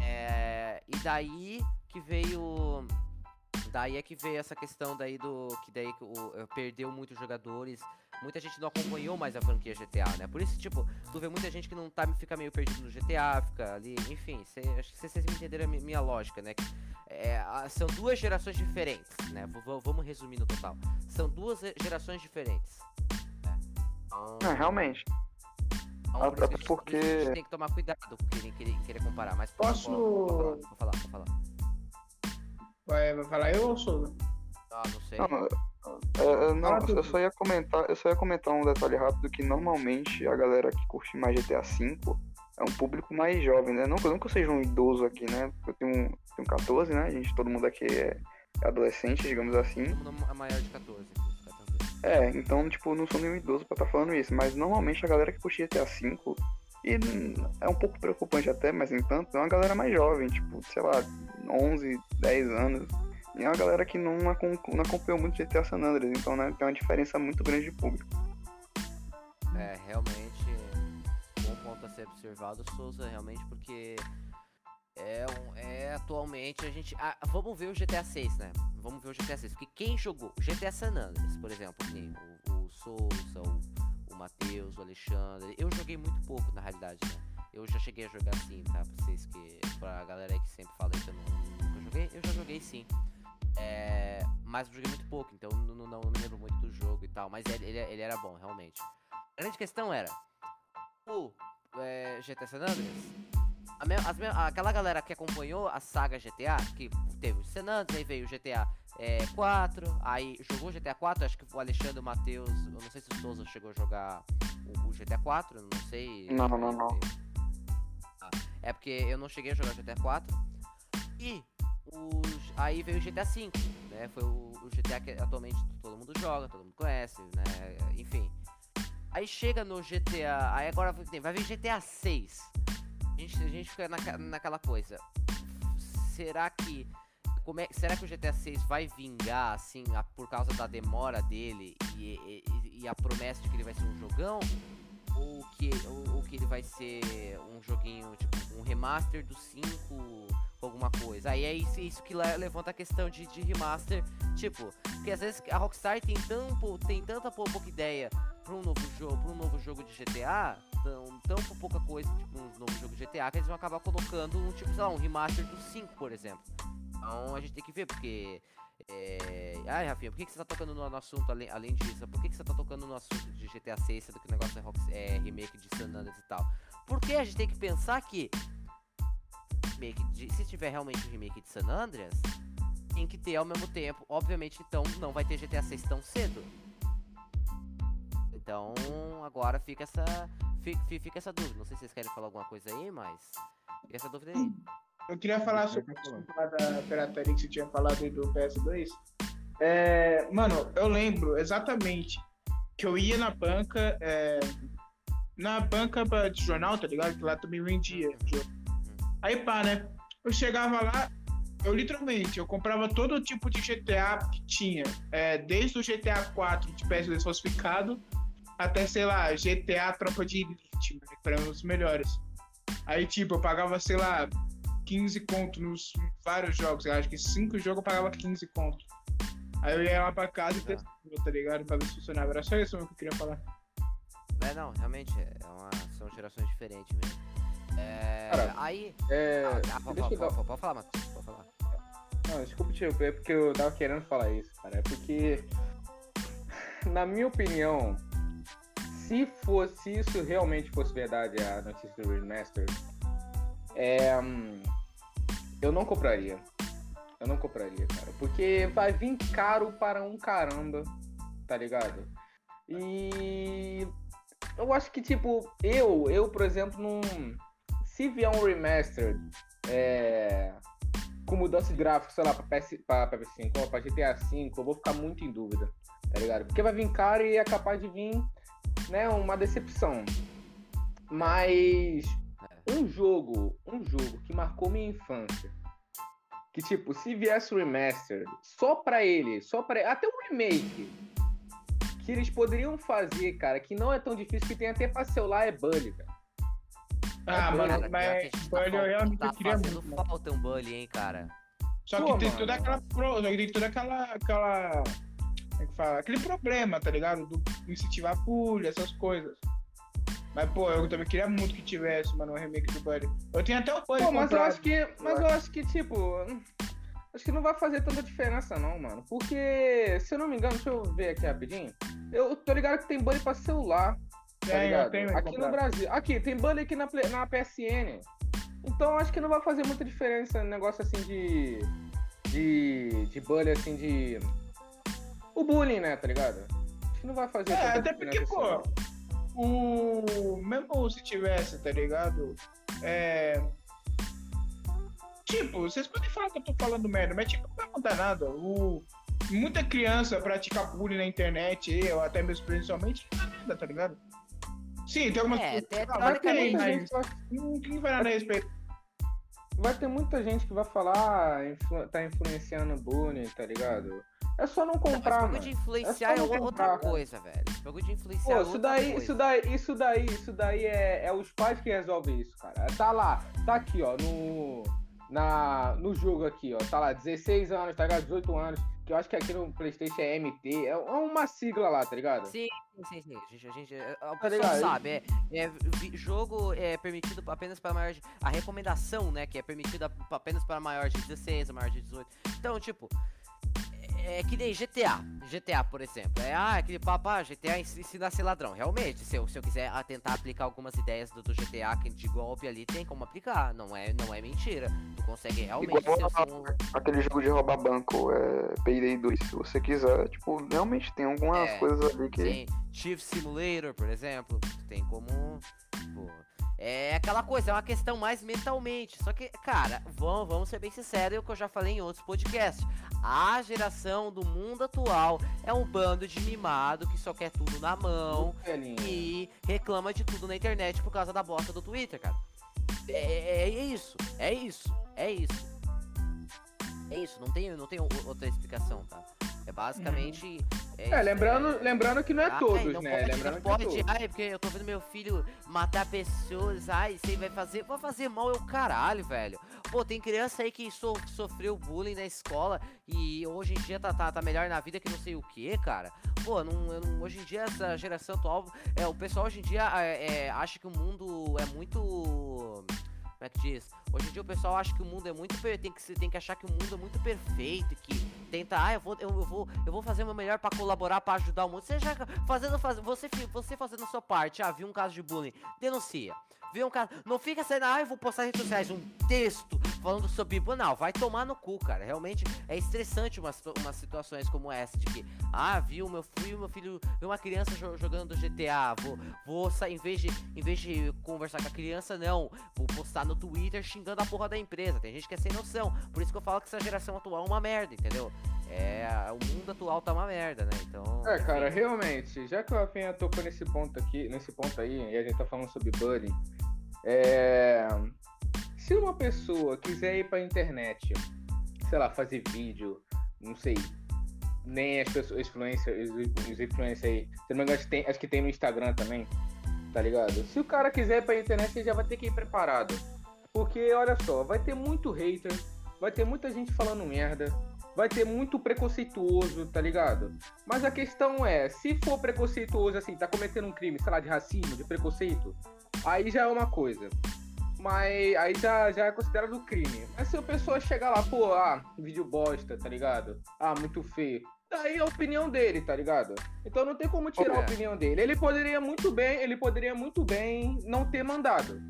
É, e daí que veio daí é que veio essa questão daí do que daí o, eh, perdeu muitos jogadores muita gente não acompanhou mais a franquia GTA né por isso tipo tu vê muita gente que não tá fica meio perdido no GTA fica ali enfim cê, acho que vocês entenderam a mi- minha lógica né É, são duas gerações diferentes né V- vamos resumir no total são duas gerações diferentes né? Então, É, realmente. então, por a porque- a gente tem que tomar cuidado com querer, querer, querer comparar mas Posso- pode falar, pode falar, pode falar. Vai, vai falar eu ou sou? ah não sei Não, é, não, eu só ia comentar, eu só ia comentar um detalhe rápido que normalmente a galera que curte mais GTA V é um público mais jovem, né? Não, não que eu seja um idoso aqui, né? Eu tenho, tenho 14, né? A gente, todo mundo aqui é adolescente, digamos assim. todo mundo é maior de 14 fica tranquilo. É, então, tipo, não sou nenhum idoso pra estar falando isso, mas normalmente a galera que curte GTA V, e é um pouco preocupante até, mas entanto, é uma galera mais jovem, tipo, sei lá, 11, 10 anos. E é uma galera que não, não acompanhou muito GTA San Andreas, então né, tem uma diferença muito grande de público. É, realmente, bom ponto a ser observado, Souza, realmente, porque é, um, é atualmente a gente. ah, vamos ver o GTA 6, né? Vamos ver o GTA 6. Porque quem jogou GTA San Andreas, por exemplo, nem o, o Souza, o Matheus, o Alexandre. Eu joguei muito pouco, na realidade, né? Eu já cheguei a jogar sim, tá? Pra vocês que. Pra galera que sempre fala que eu não, nunca joguei, eu já joguei sim. É, mas eu joguei muito pouco, então não, não, não me lembro muito do jogo e tal. Mas ele, ele, ele era bom, realmente. A grande questão era o é, GTA San Andreas. Me- aquela galera que acompanhou a saga GTA, que teve o San Andreas, aí veio o GTA é, 4, aí jogou o GTA 4, acho que o Alexandre Matheus, eu não sei se o Souza chegou a jogar o, o GTA 4, eu não sei. Não, não, não. Ah, É porque eu não cheguei a jogar GTA 4. E os, aí veio o GTA 5, né? Foi o, o GTA que atualmente todo mundo joga, todo mundo conhece, né? Enfim. Aí chega no GTA. Aí agora vai vai vir GTA 6. A gente, a gente fica naca- naquela coisa. Será que. Como é, será que o GTA 6 vai vingar, assim, a- por causa da demora dele e, e- e a promessa de que ele vai ser um jogão? Ou que, ou, ou que ele vai ser um joguinho, tipo, um remaster do 5 com alguma coisa? Aí é isso, isso que le- levanta a questão de, de remaster, tipo, porque às vezes a Rockstar tem, tão, tem tanta pou- pouca ideia pra um novo jogo, pra um novo jogo de GTA, tão, tão pou- pouca coisa, tipo, um novo jogo de GTA, que eles vão acabar colocando um tipo, sei lá, um remaster do 5, por exemplo. Então a gente tem que ver, porque. É... Ai, Rafinha, por que, que você tá tocando no, assunto além, além disso? Por que, que você tá tocando no assunto de GTA 6, sendo que o negócio é, é remake de San Andreas e tal? Porque a gente tem que pensar que. Remake de- se tiver realmente um remake de San Andreas, tem que ter ao mesmo tempo. Obviamente, então não vai ter GTA 6 tão cedo. Então agora fica essa. fi- fi- Fica essa dúvida. Não sei se vocês querem falar alguma coisa aí, mas. Fica essa dúvida aí. Eu queria falar sobre lá da pirataria que você tinha falado aí do PS2. É, mano, eu lembro exatamente que eu ia na banca, é, na banca de jornal, tá ligado? Que lá também vendia. jogo. Aí pá, né? Eu chegava lá, eu literalmente, eu comprava todo tipo de GTA que tinha. é, desde o GTA 4 de PS2 falsificado até, sei lá, GTA Tropa de Elite, mano, que eram os melhores. Aí, tipo, eu pagava, sei lá, 15 conto nos vários jogos. Eu acho que 5 jogos eu pagava 15 conto. Aí eu ia lá pra casa e Tá. testava, tá ligado? Pra ver se funcionava. Era só isso mesmo que eu queria falar. É, não, realmente é uma, são gerações diferentes mesmo. É, Cara, aí. É, Ah, deixa pode, pode, pode, pode falar, Matheus, pode falar. Não, desculpa interromper, é porque eu tava querendo falar isso, cara. É porque, na minha opinião, se fosse isso realmente fosse verdade, a notícia do Remaster, é, hum, eu não compraria. Eu não compraria, cara. Porque vai vir caro para um caramba, tá ligado? E eu acho que, tipo, eu, eu, por exemplo, não. Se vier um remaster é, com mudança de gráfico, sei lá, pra, PS, pra, pra PS5 ou pra GTA V, eu vou ficar muito em dúvida, tá ligado? Porque vai vir caro e é capaz de vir né, uma decepção. Mas um jogo, um jogo que marcou minha infância, que tipo, se viesse o remaster, só pra ele, só para até um remake, que eles poderiam fazer, cara, que não é tão difícil, que tem até pra celular, é Bully, cara. Ah, É, mano, Cara, mas que a gente Bully eu tá, realmente tá queria fazendo muito. falta um bully, hein, cara. Só Pô, que tem mano. toda aquela. Pro, só que tem toda aquela. aquela como é que fala? Aquele problema, tá ligado? Do incentivar bullying, essas coisas. Mas, pô, eu também queria muito que tivesse, mano, um remake do Buddy. Eu tinha até o Buddy Pô, mas eu acho que. Mas eu acho que, tipo. Acho que não vai fazer tanta diferença, não, mano. Porque, se eu não me engano, deixa eu ver aqui rapidinho. Eu tô ligado que tem Bully pra celular. Tá É, tenho aqui no Brasil. Aqui, tem Bully aqui na, Play- na PSN. Então acho que não vai fazer muita diferença no negócio assim de. De. De bully, assim, de. O bullying, né, tá ligado? Acho que não vai fazer É, até porque, pô, assim, o. Mesmo se tivesse, tá ligado? É. Tipo, vocês podem falar que eu tô falando merda, mas tipo, não vai mudar nada. O... Muita criança pratica bullying na internet, eu até mesmo presencialmente, não dá nada, tá ligado? Sim, tem algumas É, coisas. Ah, Vai ter tem, muita mas gente que vai vai nada a respeito. vai ter muita gente que vai falar, ah, influ- tá influenciando bullying, tá ligado? É só não Não, mas comprar, bagulho mano. de influenciar é, não outra comprar, coisa, velho. Esse bagulho de influenciar Pô, é isso outra daí, coisa. isso daí, isso daí, isso daí é, é os pais que resolvem isso, cara. Tá lá, tá aqui, ó, no, na, no jogo aqui, ó. Tá lá, 16 anos, tá ligado? 18 anos. Que eu acho que aqui no Playstation é MT. É uma sigla lá, tá ligado? Sim, sim, sim. A gente, a gente a Tá ligado? sabe, é, é jogo é permitido apenas para maior de. A recomendação, né, que é permitida apenas para maior de 16, maior de 18. Então, tipo, é, é que nem GTA. GTA, por exemplo. É, ah, aquele papo, ah, GTA ens- ensina a ser ladrão. Realmente, se eu, se eu quiser tentar aplicar algumas ideias do, do GTA que de golpe ali, tem como aplicar. Não é, não é mentira. Tu consegue realmente Igual ser, a- ser um. Aquele jogo de roubar banco, é Payday 2, se você quiser, tipo, realmente tem algumas É, coisas ali que. Tem Chief Simulator, por exemplo. Tu tem como. Tipo, é aquela coisa, é uma questão mais mentalmente. Só que, cara, vamos, vamos ser bem sinceros, é o que eu já falei em outros podcasts. A geração do mundo atual é um bando de mimado que só quer tudo na mão e reclama de tudo na internet por causa da bosta do Twitter, cara. É, é- é isso, é isso, é isso. É isso, não tem, não tem outra explicação, tá? É basicamente. É, isso, lembrando, lembrando que não é Ai, todos, não né? Pode, lembrando não que é pode, ai, porque eu tô vendo meu filho matar pessoas, ai, isso aí vai fazer, vai fazer mal é o caralho, velho. Pô, tem criança aí que so- sofreu bullying na escola e hoje em dia tá, tá, tá melhor na vida que não sei o que, cara. Pô, não, eu não- hoje em dia essa geração atual, é, o pessoal hoje em dia é, é, acha que o mundo é muito... Como é que diz? Hoje em dia o pessoal acha que o mundo é muito tem que tem que achar que o mundo é muito perfeito, que tenta, ah, eu vou eu, eu vou eu vou fazer o meu melhor pra colaborar, pra ajudar o mundo. Você já fazendo faz, você você fazendo a sua parte, ah, viu um caso de bullying, denuncia. Viu um caso, não fica sendo, ah, eu vou postar nas redes sociais um texto falando sobre. Não, vai tomar no cu, cara. Realmente é estressante umas, umas situações como essa de que, ah, viu meu filho, meu filho, viu uma criança jo- jogando GTA, vou vou sair em vez de em vez de conversar com a criança, não, vou postar no Twitter xingando a porra da empresa. Tem gente que é sem noção. Por isso que eu falo que essa geração atual é uma merda, entendeu? É, o mundo atual tá uma merda, né? Então. É, cara, realmente, já que o Rafinha tocou nesse ponto aqui, nesse ponto aí, e a gente tá falando sobre bullying, é... se uma pessoa quiser ir pra internet, sei lá, fazer vídeo, não sei, nem as pessoas, influencers, os influencers aí, se tem, acho que tem no Instagram também, tá ligado? Se o cara quiser ir pra internet, ele já vai ter que ir preparado. Porque, olha só, vai ter muito hater, vai ter muita gente falando merda, vai ter muito preconceituoso, tá ligado? Mas a questão é, se for preconceituoso assim, tá cometendo um crime, sei lá, de racismo, de preconceito, aí já é uma coisa. Mas aí já, já é considerado crime. Mas se a pessoa chegar lá, pô, ah, vídeo bosta, tá ligado? Ah, muito feio. Daí é a opinião dele, tá ligado? Então não tem como tirar a É. opinião dele. Ele poderia muito bem, ele poderia muito bem não ter mandado.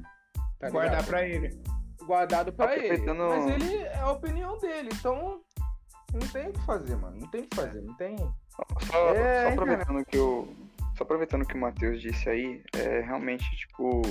Tá Guardar ligado? pra ele. guardado pra ele. Aproveitando- Mas ele é a opinião dele, então não tem o que fazer, mano. Não tem o que fazer, não tem. Só, É, só aproveitando que o. Só aproveitando que o Matheus disse aí, é realmente, tipo.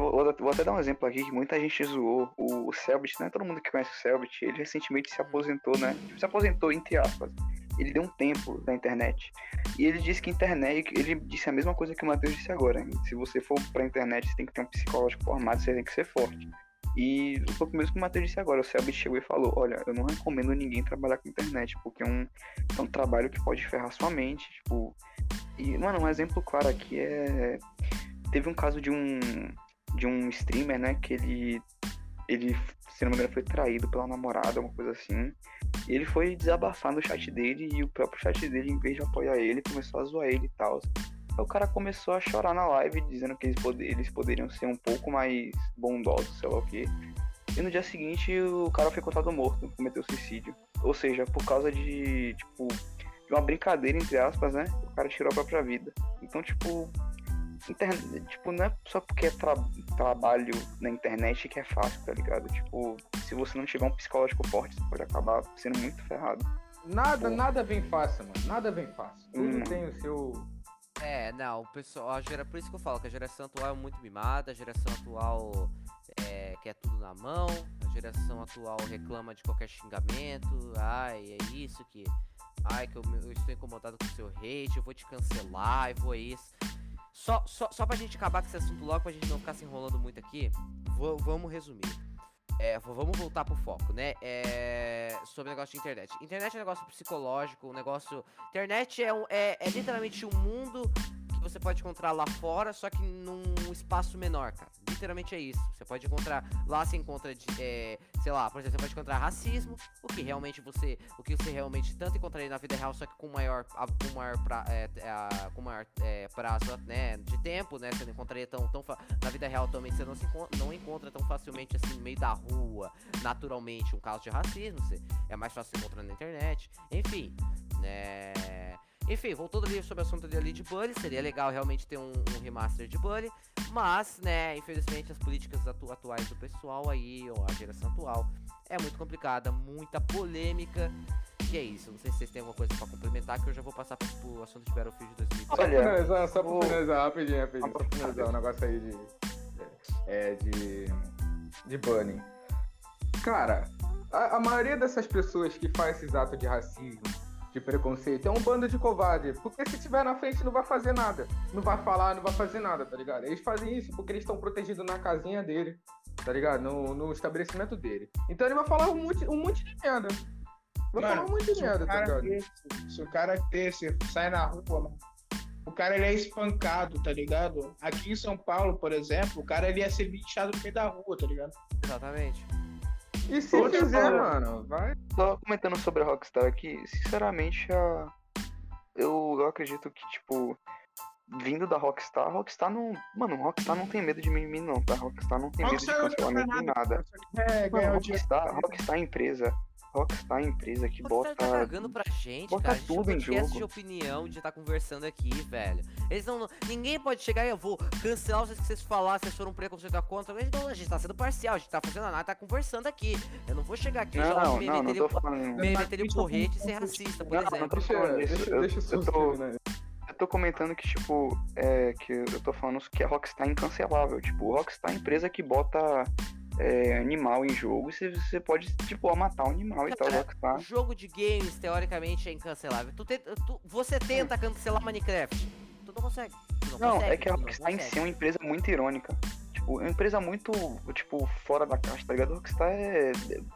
Vou, vou- até dar um exemplo aqui que muita gente zoou. O, Selbit, né? Todo mundo que conhece o Selbit, ele recentemente se aposentou, né? Se aposentou, entre aspas. ele deu um tempo da internet. E ele disse que internet, ele disse a mesma coisa que o Matheus disse agora. Se você for pra internet, você tem que ter um psicológico formado, você tem que ser forte. E foi o mesmo que o Matheus disse agora. O Selby chegou e falou: Olha, eu não recomendo ninguém trabalhar com internet, porque é um, é um trabalho que pode ferrar sua mente. Tipo, e, mano, um exemplo claro aqui é. Teve um caso de um, de um streamer, né, que ele, ele, se não me engano, foi traído pela namorada, uma coisa assim. E ele foi desabafar no chat dele e o próprio chat dele, em vez de apoiar ele, começou a zoar ele e tal. Aí o cara começou a chorar na live, dizendo que eles, eles poderiam ser um pouco mais bondosos, sei lá o quê. E no dia seguinte o cara foi encontrado morto, cometeu suicídio. Ou seja, por causa de, tipo, de uma brincadeira, entre aspas, né? O cara tirou a própria vida. Então, tipo, internet, tipo, não é só porque é tra trabalho na internet que é fácil, tá ligado? Tipo, se você não tiver um psicológico forte, você pode acabar sendo muito ferrado. Nada, Pô. nada vem fácil, mano. Nada vem fácil. Tudo hum. tem o seu. É, não, o pessoal, a gera, por isso que eu falo que a geração atual é muito mimada, a geração atual é, quer tudo na mão, a geração atual reclama de qualquer xingamento, ai, é isso que, ai, que eu, eu estou incomodado com o seu hate, eu vou te cancelar, eu vou isso. Só, só, só pra gente acabar com esse assunto logo, pra gente não ficar se enrolando muito aqui, vamos resumir. É, vamos voltar pro foco, né? É, sobre o negócio de internet. Internet é um negócio psicológico, um negócio. Internet é, um, é, é literalmente um mundo você pode encontrar lá fora, só que num espaço menor, cara. Literalmente é isso. Você pode encontrar. Lá você encontra, de, é, sei lá, por exemplo, você pode encontrar racismo, o que realmente você. O que você realmente tanto encontraria na vida real, só que com maior, com maior, pra, é, é, com maior é, prazo né, de tempo, né? Você não encontraria tão. tão na vida real também você não, se, não encontra tão facilmente assim no meio da rua, naturalmente, um caso de racismo. Você, é mais fácil encontrar na internet. Enfim, né? Enfim, voltando ali sobre o assunto ali de Bully, seria legal realmente ter um, um remaster de Bully, mas, né, infelizmente as políticas atu atuais do pessoal aí, ou a geração atual, é muito complicada, muita polêmica. E é isso, não sei se vocês têm alguma coisa pra complementar, que eu já vou passar pro, pro assunto de Battlefield 2020. Só pra finalizar, só pra finalizar, rapidinho, rapidinho, só pra finalizar o um negócio aí de. É, de. de Bunny. Cara, a, a maioria dessas pessoas que faz esses atos de racismo, de preconceito. É um bando de covarde. Porque se tiver na frente não vai fazer nada. Não vai falar, não vai fazer nada, tá ligado? Eles fazem isso porque eles estão protegidos na casinha dele, tá ligado? No, no estabelecimento dele. Então ele vai falar um monte, um monte de merda. Vai mano, falar um monte de merda, tá ligado? Desse, se o cara desse sai na rua, mano, o cara ele é espancado, tá ligado? Aqui em São Paulo, por exemplo, o cara ele ia ser bichado no meio da rua, tá ligado? Exatamente. E se Outra fizer, mano, vai. Só comentando sobre a Rockstar aqui, sinceramente, a... eu, eu acredito que, tipo, vindo da Rockstar, Rockstar não. Mano, Rockstar não tem medo de mimimi, não, tá? Rockstar não tem Rockstar medo de cancelamento nem nada. É, mano, Rockstar, Rockstar é empresa. Rockstar é empresa que Rockstar bota. tá cagando pra gente, bota cara. tudo em jogo. de opinião de estar tá conversando aqui, velho. Eles não. Ninguém pode chegar e eu vou cancelar vocês que vocês falaram, vocês foram preconceituar contra. Mas não, a gente tá sendo parcial, a gente tá fazendo nada, tá conversando aqui. Eu não vou chegar aqui não, já me meter o porrete e ser racista, por não, exemplo. Não, tô falando isso. Deixa, eu, deixa eu, eu tô, né? eu tô comentando que, tipo, é, que eu tô falando que a Rockstar é incancelável. Tipo, Rockstar é a empresa que bota é, animal em jogo, você, você pode, tipo, matar um animal e tal. Rockstar. Jogo de games, teoricamente, é incancelável. Tu te, tu, você tenta cancelar Minecraft, tu não consegue. Tu não, não consegue, é que a Rockstar em si é uma empresa muito irônica. Tipo, é uma empresa muito, tipo, fora da caixa, tá ligado? Rockstar é.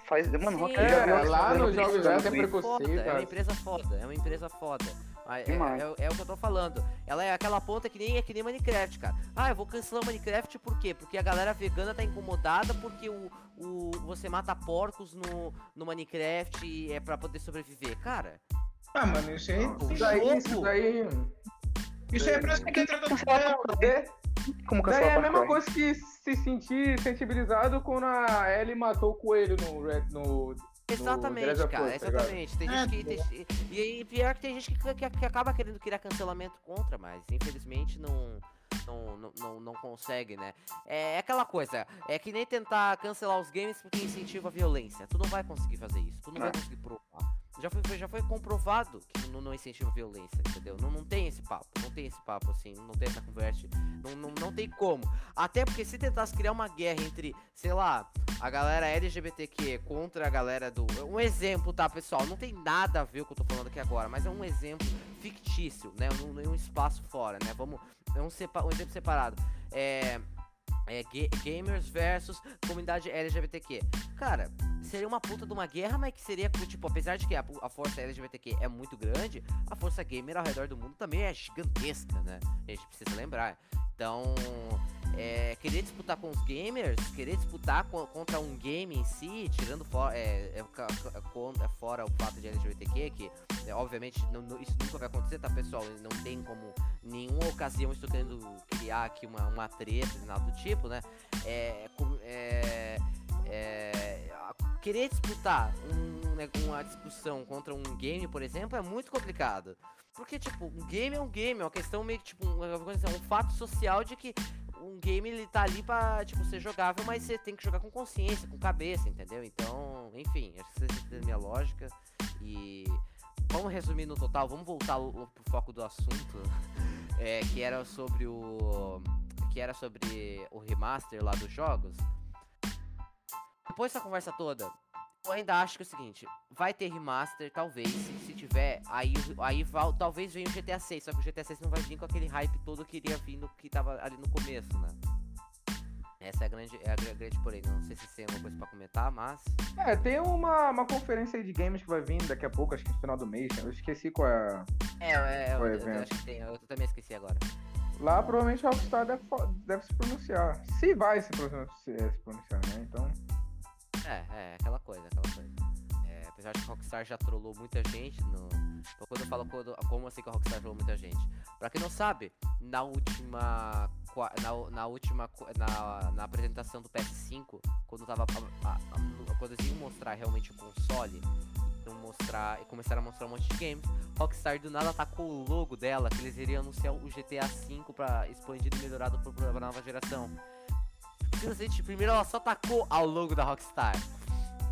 Faz. Mano, Rockstar é, já é, lá no jogo já tem preconceito. É uma empresa foda, é uma empresa foda. É, é, é, é, o que eu tô falando. Ela é aquela ponta que nem é que nem Minecraft, cara. Ah, eu vou cancelar o Minecraft por quê? Porque a galera vegana tá incomodada porque o, o você mata porcos no, no Minecraft é para poder sobreviver. Cara. Ah, mano, isso aí. Isso aí. Isso daí. Isso aí é pra você que entra no Como Daí é a mesma coisa que se sentir sensibilizado quando a Ellie matou o coelho no, no Exatamente, cara, tá exatamente. Tem é, gente que. Tem, e, e pior que tem gente que, que, que, acaba querendo criar cancelamento contra, mas infelizmente não. Não, não, não, consegue, né? É, é aquela coisa, é que nem tentar cancelar os games porque incentiva a violência. Tu não vai conseguir fazer isso, tu não, não. vai conseguir provar. Já foi, já foi comprovado que não, não incentiva violência, entendeu? Não, não tem esse papo, não tem esse papo assim, não tem essa conversa, não, não, não tem como. Até porque se tentasse criar uma guerra entre, sei lá, a galera LGBTQ contra a galera do. Um exemplo, tá, pessoal? Não tem nada a ver com o que eu tô falando aqui agora, mas é um exemplo fictício, né? Um, um espaço fora, né? Vamos. É um, sepa... um exemplo separado. É. É, ga gamers versus comunidade LGBTQ. Cara, seria uma puta de uma guerra, mas que seria, tipo, apesar de que a, a, força LGBTQ é muito grande, a força gamer ao redor do mundo também é gigantesca, né? A gente precisa lembrar. Então, é, querer disputar com os gamers, querer disputar co contra um game em si, tirando for, é, é, é, fora o fato de LGBTQ, que é, obviamente não, não, isso nunca vai acontecer, tá pessoal? Não tem como nenhuma ocasião estou querendo criar aqui uma, uma treta nada do tipo, né? É, é, é, querer disputar um, né, uma discussão contra um game, por exemplo, é muito complicado. Porque, tipo, um game é um game, é uma questão meio que, tipo, um, um fato social de que um game ele tá ali pra, tipo, ser jogável, mas você tem que jogar com consciência, com cabeça, entendeu? Então, enfim, acho que vocês entendem a minha lógica. E vamos resumir no total, vamos voltar pro foco do assunto, é, que era sobre o. Que era sobre o remaster lá dos jogos. Depois dessa conversa toda, eu ainda acho que é o seguinte, vai ter remaster, talvez, se, se tiver, aí, aí vai, talvez venha o GTA 6, só que o GTA 6 não vai vir com aquele hype todo que iria vir no, que tava ali no começo, né? Essa é a grande, é a grande porém. Não sei se tem alguma coisa pra comentar, mas. É, tem uma, uma conferência de games que vai vir daqui a pouco, acho que no final do mês. Eu esqueci qual é. É, é, qual é eu, eu, acho que tem. Eu também esqueci agora. Lá provavelmente a Rockstar deve, deve se pronunciar. Se vai se pronunciar, se pronunciar né? Então. É, é, aquela coisa, aquela coisa. É, apesar de que a Rockstar já trollou muita gente no. Quando eu falo quando, como assim que a Rockstar trollou muita gente? Pra quem não sabe, na última. Na, na última. Na, na apresentação do PS5, quando tava. A, a, quando eles iam mostrar realmente o console, mostrar. e começaram a mostrar um monte de games, Rockstar do nada atacou o logo dela, que eles iriam anunciar o GTA V pra expandido e melhorado pra, pra nova geração simplesmente primeiro ela só tacou ao logo da Rockstar.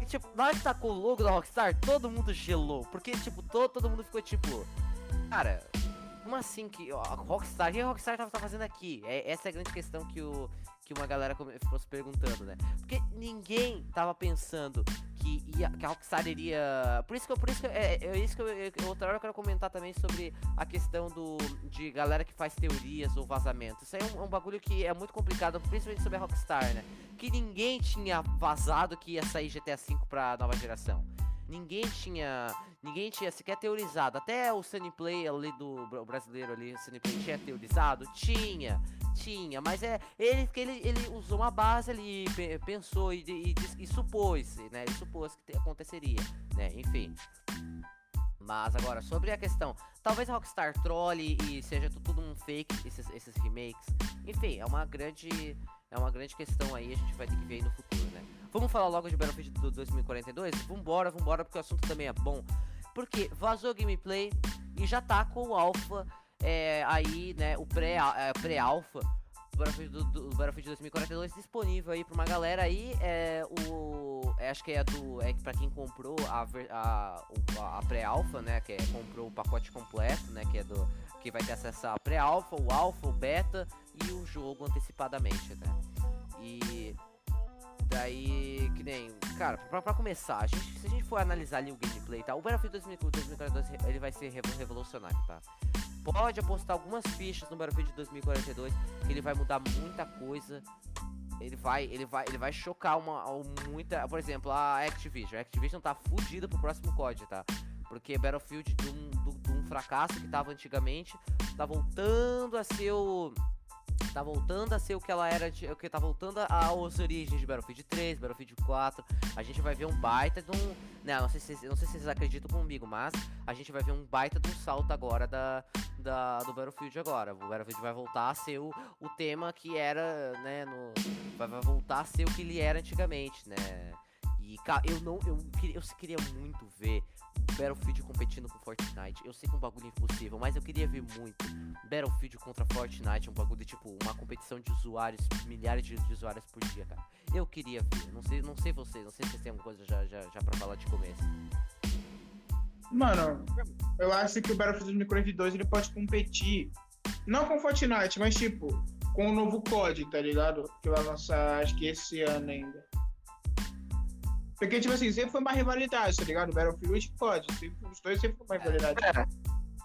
E tipo, na hora que tacou o logo da Rockstar, todo mundo gelou. Porque, tipo, todo, todo mundo ficou tipo. Cara, como assim que. Ó, Rockstar, o que a Rockstar tava, fazendo aqui? É, essa é a grande questão que, o, que uma galera ficou se perguntando, né? Porque ninguém tava pensando que, ia, que iria. Por isso que eu. Por isso que é, é isso que eu, eu, outra hora eu quero comentar também sobre a questão do. de galera que faz teorias ou vazamentos. Isso aí é um, é um bagulho que é muito complicado, principalmente sobre a Rockstar, né? Que ninguém tinha vazado que ia sair GTA V pra nova geração. Ninguém tinha. Ninguém tinha sequer teorizado. Até o Sunny Play ali do brasileiro ali, o Sunny Play tinha teorizado? Tinha, tinha. Mas é. Ele, ele, ele usou uma base ali, pensou e, e, e supôs, né? Supôs que aconteceria, né? Enfim. Mas agora, sobre a questão, talvez a Rockstar trole e seja tudo um fake, esses, esses remakes. Enfim, é uma grande. É uma grande questão aí, a gente vai ter que ver no futuro, né? Vamos falar logo de Battlefield 2042? Vambora, vambora, porque o assunto também é bom. Porque vazou gameplay e já tá com o alpha é, aí, né, o pré-alpha. É, pré Battlefield, do, do Battlefield 2042 disponível aí pra uma galera aí. É, o, é, acho que é do. É pra quem comprou a, a, a pré-alpha, né? Que é, comprou o pacote completo, né? Que é do. Que vai ter acesso a pré-alpha, o alpha, o beta e o jogo antecipadamente, né? E Daí, que nem, cara, pra, pra começar, a gente, se a gente for analisar ali o gameplay, tá? O Battlefield 2042 ele vai ser revolucionário, tá? Pode apostar algumas fichas no Battlefield 2042 que ele vai mudar muita coisa. Ele vai, ele vai, ele vai chocar uma, muita, por exemplo, a Activision. A Activision tá fudida pro próximo COD, tá? Porque Battlefield de um, de um fracasso que tava antigamente, tá voltando a ser o tá voltando a ser o que ela era, o que tá voltando às origens de Battlefield 3, Battlefield 4. A gente vai ver um baita de um, né, não sei se não sei se vocês acreditam comigo, mas a gente vai ver um baita de um salto agora da, da do Battlefield agora. O Battlefield vai voltar a ser o, o tema que era, né, no vai, vai voltar a ser o que ele era antigamente, né? E eu não eu eu queria muito ver Battlefield competindo com Fortnite. Eu sei que é um bagulho impossível, mas eu queria ver muito Battlefield contra Fortnite, um bagulho tipo uma competição de usuários, milhares de, de usuários por dia, cara. Eu queria ver. Não sei, não sei vocês, não sei se vocês têm alguma coisa já, já, já pra falar de começo. Mano, eu acho que o Battlefield 2042 ele pode competir não com Fortnite, mas tipo com o novo COD, tá ligado? Que vai lançar acho que esse ano ainda. Porque, tipo assim, sempre foi uma rivalidade, tá ligado? Battlefield e COD. Sempre, os dois sempre foi uma rivalidade. É,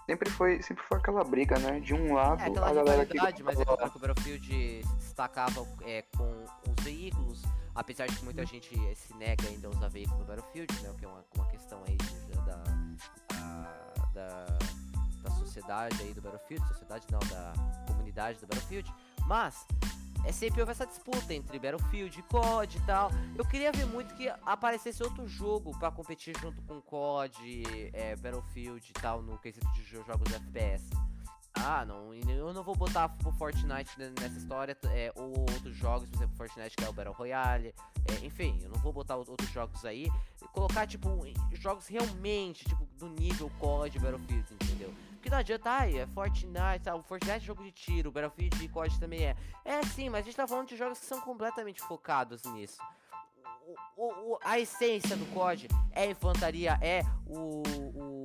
sempre foi, sempre foi aquela briga, né? De um lado, É a galera que. mas é claro que o Battlefield se destacava é, com os veículos, apesar de que muita gente se nega ainda a usar veículo no Battlefield, né? O que é uma, uma questão aí de- da, a- da, da sociedade aí do Battlefield, sociedade não, da comunidade do Battlefield, mas é sempre houve essa disputa entre Battlefield e COD e tal. Eu queria ver muito que aparecesse outro jogo pra competir junto com COD, é, Battlefield e tal, no quesito de jo- jogos FPS. Ah, não, eu não vou botar o Fortnite ne- nessa história, é, ou outros jogos, por exemplo, Fortnite que é o Battle Royale, é, enfim, eu não vou botar outros jogos aí, colocar, tipo, jogos realmente, tipo, do nível COD Battlefield, entendeu? Porque não adianta, ai, é Fortnite, tá, o Fortnite é jogo de tiro, o Battlefield e COD também é. É sim, mas a gente tá falando de jogos que são completamente focados nisso. O- o- o- a essência do COD é infantaria, é o, o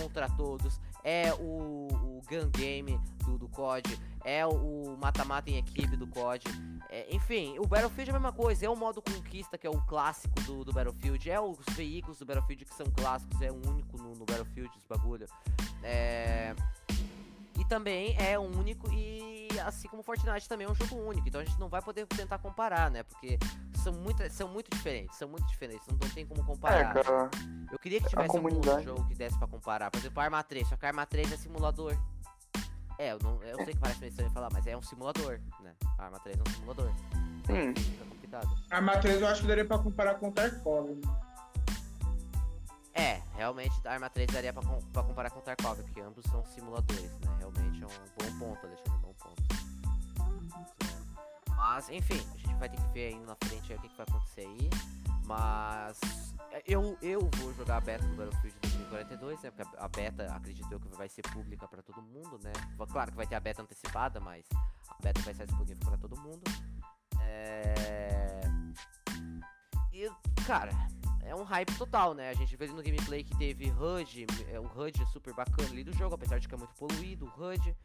contra todos, é o, o gun game do, do COD, é o- mata-mata em equipe do COD. é, enfim, o Battlefield é a mesma coisa, é o modo conquista que é o clássico do, do Battlefield, é os veículos do Battlefield que são clássicos, é o único no, no Battlefield, os bagulho. É, e também é único e assim como Fortnite também é um jogo único, então a gente não vai poder tentar comparar, né? Porque são muito, são muito diferentes, são muito diferentes, não, tem como É, comparar. cara. Eu queria que tivesse algum comunidade- jogo que desse pra comparar. Por exemplo, Arma 3, só que Arma 3 é simulador. É, eu, não, eu sei que parece meio estranho falar, mas é um simulador, né? Arma 3 é um simulador. Sim. Fica complicado. Arma 3 eu acho que daria pra comparar com o Tarkov. É, realmente Arma 3 daria pra, com- pra comparar com o Tarkov, porque ambos são simuladores, né? Realmente é um bom ponto, Alexandre, bom ponto. Mas, enfim, a gente vai ter que ver aí na frente aí o que, que vai acontecer aí. Mas é, eu, eu vou jogar a beta do Battlefield 2042, né? Porque a a beta, acredito eu, que vai ser pública pra todo mundo, né? Claro que vai ter a beta antecipada, mas a beta vai ser disponível pra todo mundo. É... E, cara, é um hype total, né? A gente vê ali no gameplay que teve HUD, é, o HUD super bacana ali do jogo, apesar de que é muito poluído o HUD,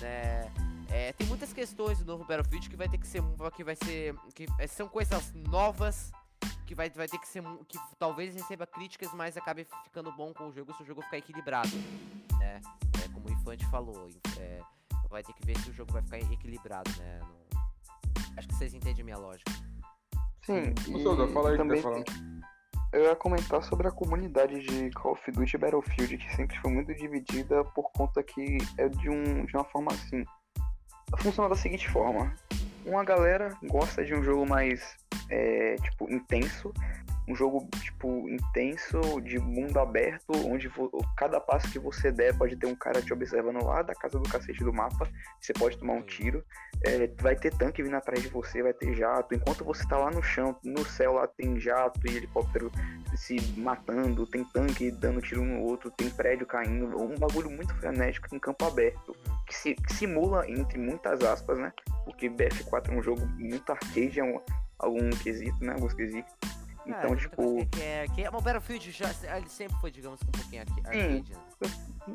né? É, tem muitas questões do novo Battlefield que vai ter que ser, que vai ser, que é, são coisas novas que vai, vai ter que ser, que talvez receba críticas, mas acabe ficando bom com o jogo se o jogo ficar equilibrado, né? É, como o Infante falou, é, vai ter que ver se o jogo vai ficar equilibrado, né? Não- Acho que vocês entendem a minha lógica. Sim. E Souza, fala aí o que também tá falando. Eu ia comentar sobre a comunidade de Call of Duty Battlefield, que sempre foi muito dividida por conta que é de, um, de uma forma assim. Funciona da seguinte forma. Uma galera gosta de um jogo mais, é, tipo, intenso. Um jogo, tipo, intenso, de mundo aberto, onde cada passo que você der pode ter um cara te observando lá da casa do cacete do mapa. Você pode tomar um tiro. É, vai ter tanque vindo atrás de você, vai ter jato. Enquanto você tá lá no chão, no céu lá tem jato e helicóptero se matando, tem tanque dando tiro um no outro, tem prédio caindo. Um bagulho muito frenético em campo aberto. Que, se, que simula, entre muitas aspas, né? Porque BF4 é um jogo muito arcade, é um, algum quesito, né? Alguns quesitos. É, Então, tem tipo. que é, que é, o Battlefield já, ele sempre foi, digamos, um pouquinho arca- arcade, né?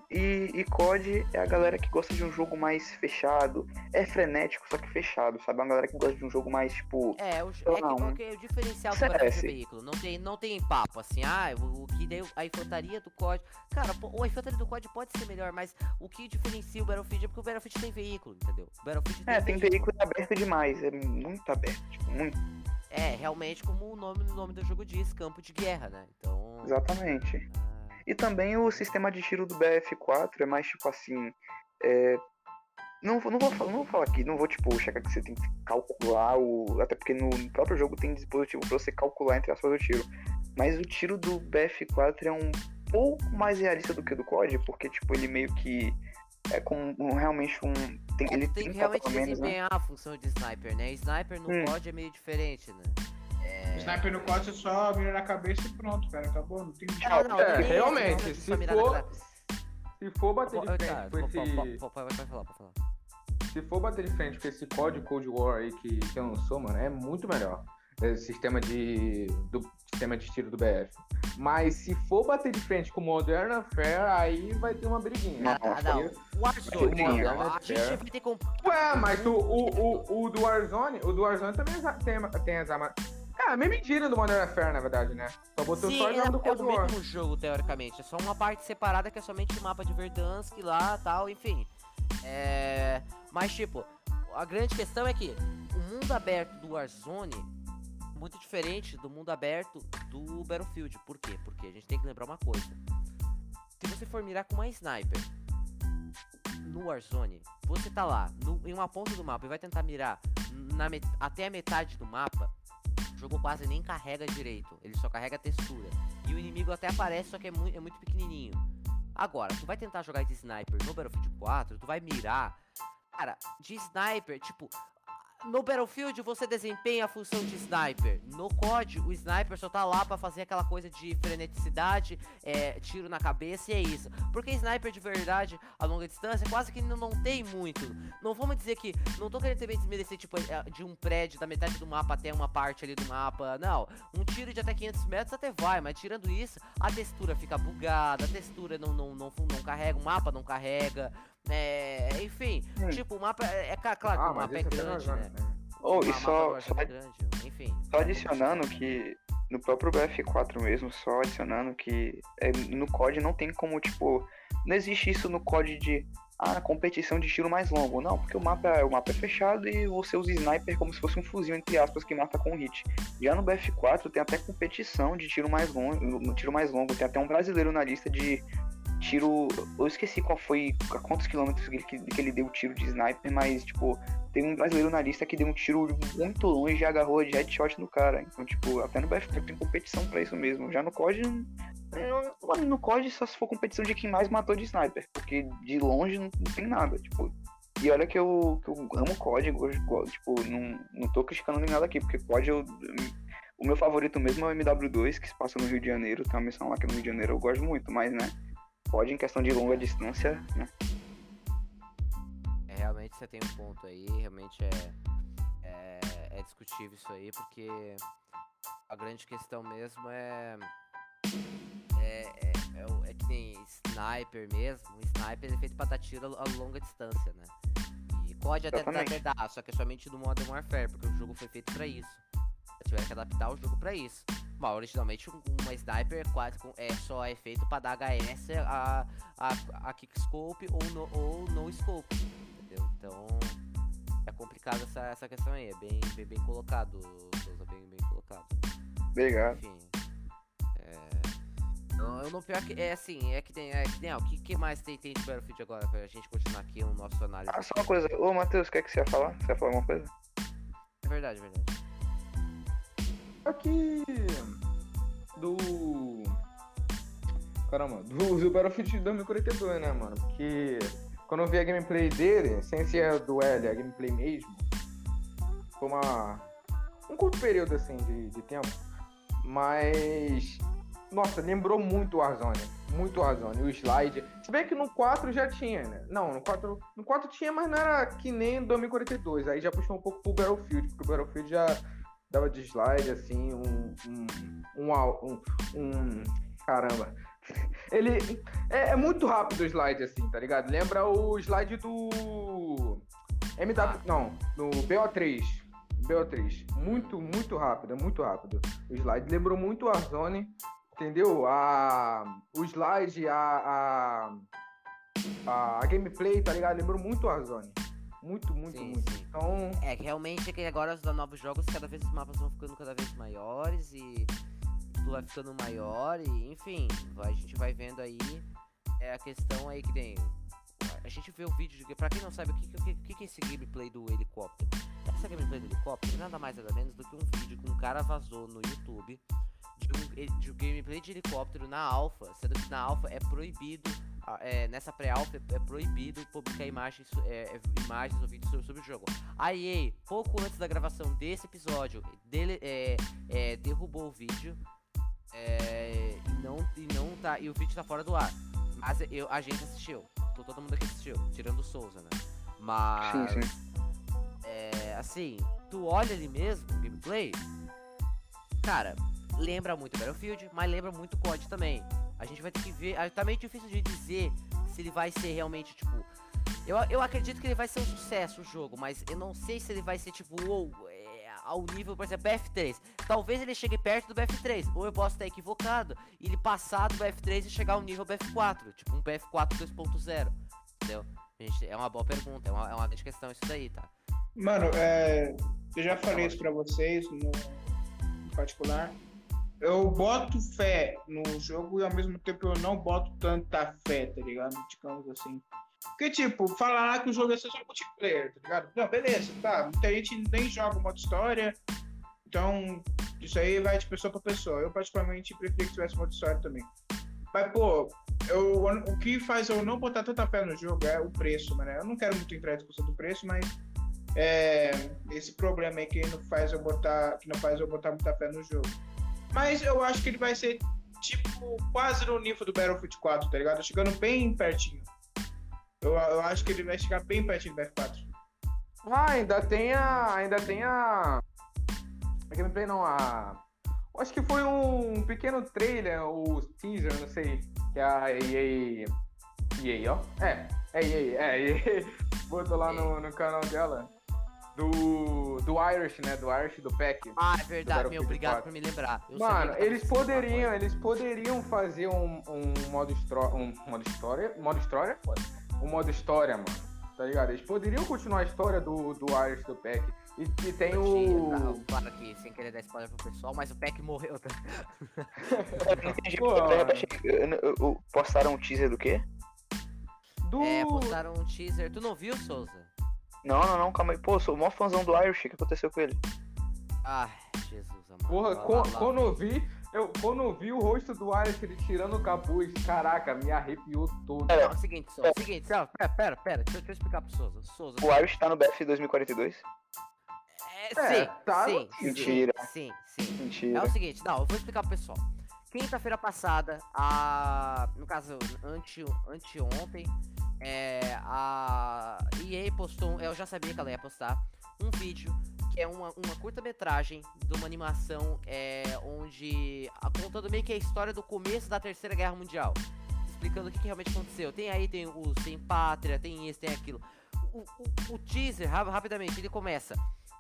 E, e COD é a galera que gosta de um jogo mais fechado. É frenético, só que fechado, sabe? É uma galera que gosta de um jogo mais, tipo. É, o, é não. que é o diferencial do. Battlefield veículo. Não tem, não tem papo, assim, ah, o, o que daí a infantaria do COD. Cara, a infantaria do COD pode ser melhor, mas o que diferencia o Battlefield é porque o Battlefield tem veículo, entendeu? O Battlefield É, tem veículo aberto demais. É muito aberto. Tipo, muito. É, realmente, como o nome, o nome do jogo diz, campo de guerra, né? Então. Exatamente. ah, E também o sistema de tiro do BF4 é mais tipo assim. é, Não, vou- não, vou, falar- não vou falar aqui, não vou tipo checar que você tem que calcular o. Até porque no próprio jogo tem dispositivo pra você calcular entre aspas o tiro. Mas o tiro do BF4 é um pouco mais realista do que o do COD, porque tipo, ele meio que é com um- realmente um. Tem, ele tem que realmente menos, né? desempenhar a função de sniper, né? Sniper no Hum. COD é meio diferente, né? É... Sniper no 4 você só mira na cabeça e pronto, cara. Acabou, não tem Não, não, É, tem realmente, se for- Se for bater de frente cara, com esse. Pode falar, pode falar. Se for bater de frente com esse Code Cold War aí que, que lançou, mano, é muito melhor. Esse sistema de. do sistema de tiro do BF. Mas se for bater de frente com o Modern Warfare, aí vai ter uma briguinha. Não, Ah, não. Warzone, é, a gente é. vai ter que. Ué, mas o, o, o, o do Warzone, o do Warzone também tem, tem as armas. É, a mesma engine do Modern Warfare, na verdade, né? Só botou Sim, só é, o nome do é Cold o War. mesmo jogo, teoricamente. É só uma parte separada que é somente o mapa de Verdansk lá tal, enfim. É... Mas, tipo, a grande questão é que o mundo aberto do Warzone é muito diferente do mundo aberto do Battlefield. Por quê? Porque a gente tem que lembrar uma coisa. Se você for mirar com uma sniper no Warzone, você tá lá no- em uma ponta do mapa e vai tentar mirar na até a metade do mapa, o jogo quase nem carrega direito, ele só carrega textura. E o inimigo até aparece, só que é, mui- é muito pequenininho. Agora, tu vai tentar jogar de sniper no Battlefield 4, tu vai mirar. Cara, de sniper, tipo, no Battlefield você desempenha a função de sniper. No COD, o sniper só tá lá pra fazer aquela coisa de freneticidade, é, tiro na cabeça e é isso. Porque sniper de verdade, a longa distância, quase que não, não tem muito. Não vamos dizer que. Não tô querendo também desmerecer, tipo, é, de um prédio da metade do mapa até uma parte ali do mapa. Não. Um tiro de até 500 metros até vai, mas tirando isso, a textura fica bugada, a textura não, não, não, não carrega, o mapa não carrega. É, enfim, Hum. tipo, o mapa é, é claro que Ah, o mas mapa é isso até grande, não né? Oh, O e mapa só, só, é grande, enfim. só adicionando que no próprio BF4 mesmo, só adicionando que é, no COD não tem como, tipo, não existe isso no COD de ah, competição de tiro mais longo. Não, porque o mapa, o mapa é fechado e você usa sniper como se fosse um fuzil, entre aspas, que mata com hit. Já no BF4 tem até competição de tiro mais longo, no tiro mais longo. Tem até um brasileiro na lista de tiro. Eu esqueci qual foi, a quantos quilômetros que, que, que ele deu o tiro de sniper, mas, tipo, tem um brasileiro na lista que deu um tiro muito longe e agarrou de headshot no cara. Então, tipo, até no BF4 tem competição pra isso mesmo. Já no COD. No, no COD só se for competição de quem mais matou de sniper. Porque de longe não, não tem nada. Tipo. E olha que eu, que eu amo COD, tipo, não, não tô criticando nem nada aqui, porque COD eu. O meu favorito mesmo é o MW2, que se passa no Rio de Janeiro, tem uma missão lá que é no Rio de Janeiro, eu gosto muito, mas né, COD em questão de longa distância, né? É, realmente você tem um ponto aí, realmente é, é, é discutível isso aí, porque a grande questão mesmo é. É, é, é, é que nem sniper mesmo. O sniper é feito pra dar tiro a, longa distância, né? E COD até, até dá, só que é somente no Modern Warfare, porque o jogo foi feito pra isso. Tiveram que adaptar o jogo pra isso. Mas originalmente um- uma sniper é quase com- é, só é feito pra dar HS a, a, a kickscope ou no, ou no scope. Entendeu? Então é complicado essa, essa questão aí. É bem, bem, bem colocado, Souza, bem, bem colocado. Obrigado. Enfim. É. Não, eu não pior que. É assim, é que tem. É que tem. O que, que mais tem, tem de Battlefield agora pra gente continuar aqui o nosso análise? Ah, só uma coisa. Ô, Matheus, o que é que você ia falar? Você ia falar alguma coisa? É verdade, é verdade. Aqui. Do. Caramba, do, do Battlefield 2042, né, mano? Porque quando eu vi a gameplay dele, sem ser do L, a gameplay mesmo, foi uma. um curto período assim de, de tempo. Mas. Nossa, lembrou muito o Warzone. Muito o Warzone. O slide. Se bem que no 4 já tinha, né? Não, no 4. No 4 tinha, mas não era que nem no 2042. Aí já puxou um pouco pro Battlefield, porque o Battlefield já dava de slide, assim, um. um, um, um, um- caramba. Ele. É, é muito rápido o slide, assim, tá ligado? Lembra o slide do. MW. Não, no BO3. BO3. Muito, muito rápido, é muito rápido. O slide lembrou muito o Warzone, entendeu? A, o slide, a, a, a gameplay, tá ligado? Lembrou muito o Warzone. Muito, muito, Sim, muito. sim. Então, É que realmente é que agora os novos jogos, cada vez os mapas vão ficando cada vez maiores e tudo vai ficando maior e enfim, a gente vai vendo aí é a questão aí que tem. A gente vê o vídeo de. Pra quem não sabe o que, que, que, que é esse gameplay do helicóptero? Essa gameplay do helicóptero é nada mais nada menos do que um vídeo que um cara vazou no YouTube de um, de um gameplay de helicóptero na alfa, sendo que na alfa é proibido é, nessa pré-alpha é, é proibido publicar imagens, é, é, imagens ou vídeos sobre, sobre o jogo. A EA, pouco antes da gravação desse episódio, dele, é, é, derrubou o vídeo e, não, e não tá. E o vídeo tá fora do ar. Mas eu, a gente assistiu. Todo mundo aqui assistiu, tirando o Souza, né? Mas. Sim, sim. Assim, tu olha ali mesmo, o gameplay, cara, lembra muito Battlefield, mas lembra muito COD também. A gente vai ter que ver, ah, tá meio difícil de dizer se ele vai ser realmente, tipo, eu, eu acredito que ele vai ser um sucesso o jogo, mas eu não sei se ele vai ser, tipo, uou, é, ao nível, por exemplo, BF3. Talvez ele chegue perto do BF3, ou eu posso estar equivocado, e ele passar do BF3 e chegar ao nível BF4, tipo um BF4 2.0, entendeu? Gente, é uma boa pergunta, é uma, é uma grande questão isso daí, tá? Mano, é, eu já falei isso pra vocês no, no particular. Eu boto fé no jogo e ao mesmo tempo eu não boto tanta fé, tá ligado? Digamos assim. Porque, tipo, falar que o jogo é só multiplayer, tá ligado? Não, beleza, tá. Muita gente nem joga modo história. Então, isso aí vai de pessoa pra pessoa. Eu, particularmente, preferia que tivesse modo história também. Mas, pô, eu, o que faz eu não botar tanta fé no jogo é o preço, mano. Eu não quero muito entrar em discussão do preço, mas é, esse problema aí que não faz eu botar, que não faz eu botar muita fé no jogo. Mas eu acho que ele vai ser tipo quase no nível do Battlefield 4, tá ligado? Chegando bem pertinho. Eu, eu acho que ele vai chegar bem pertinho do BF4. Ah, ainda tem a. Ainda tem a. A gameplay não, a. Acho que foi um pequeno trailer, o teaser, não sei, que a EA. EA, ó. É, é EA, é EA. Botou lá no, no canal dela. Do. Do Irish, né? Do Irish do Pack. Ah, é verdade, meu, obrigado 4. por me lembrar. Eu Mano, eles poderiam, eles poderiam fazer um, um modo história. Um modo história. Modo história? Foda. Um modo história, mano. Tá ligado? Eles poderiam continuar a história do, do Irish do Pack. E, e tem o. Tá, Claro que sem querer dar spoiler pro pessoal, mas o Peck morreu. Tá? Eu não entendi. Pô. Eu- eu- eu- Postaram um teaser do quê? Do. É, postaram um teaser. Tu não viu, Souza? Não, não, não, calma aí. Pô, sou o maior fãzão do Irish. O que aconteceu com ele? Ai, Jesus amado. Porra, Lá, lá, lá. quando eu vi, eu, quando eu vi o rosto do Irish ele tirando o capuz, caraca, me arrepiou todo. Não, é o seguinte, Souza. Seguinte, não, pera, pera, pera. Deixa, eu- deixa eu explicar pro Souza. Souza. O Irish tá no BF 2042? É, É, sim, tá sim, no Mentira. Sim, sim. É Mentira. o seguinte, não, eu vou explicar pro pessoal. Quinta-feira passada, a. No caso, ante, anteontem, é, a EA postou. Eu já sabia que ela ia postar um vídeo que é uma, uma curta-metragem de uma animação é, onde. contando meio que a história do começo da Terceira Guerra Mundial. Explicando o que, que realmente aconteceu. Tem aí, tem o Sem Pátria, tem isso, tem aquilo. O, o- o teaser, ra- rapidamente, ele começa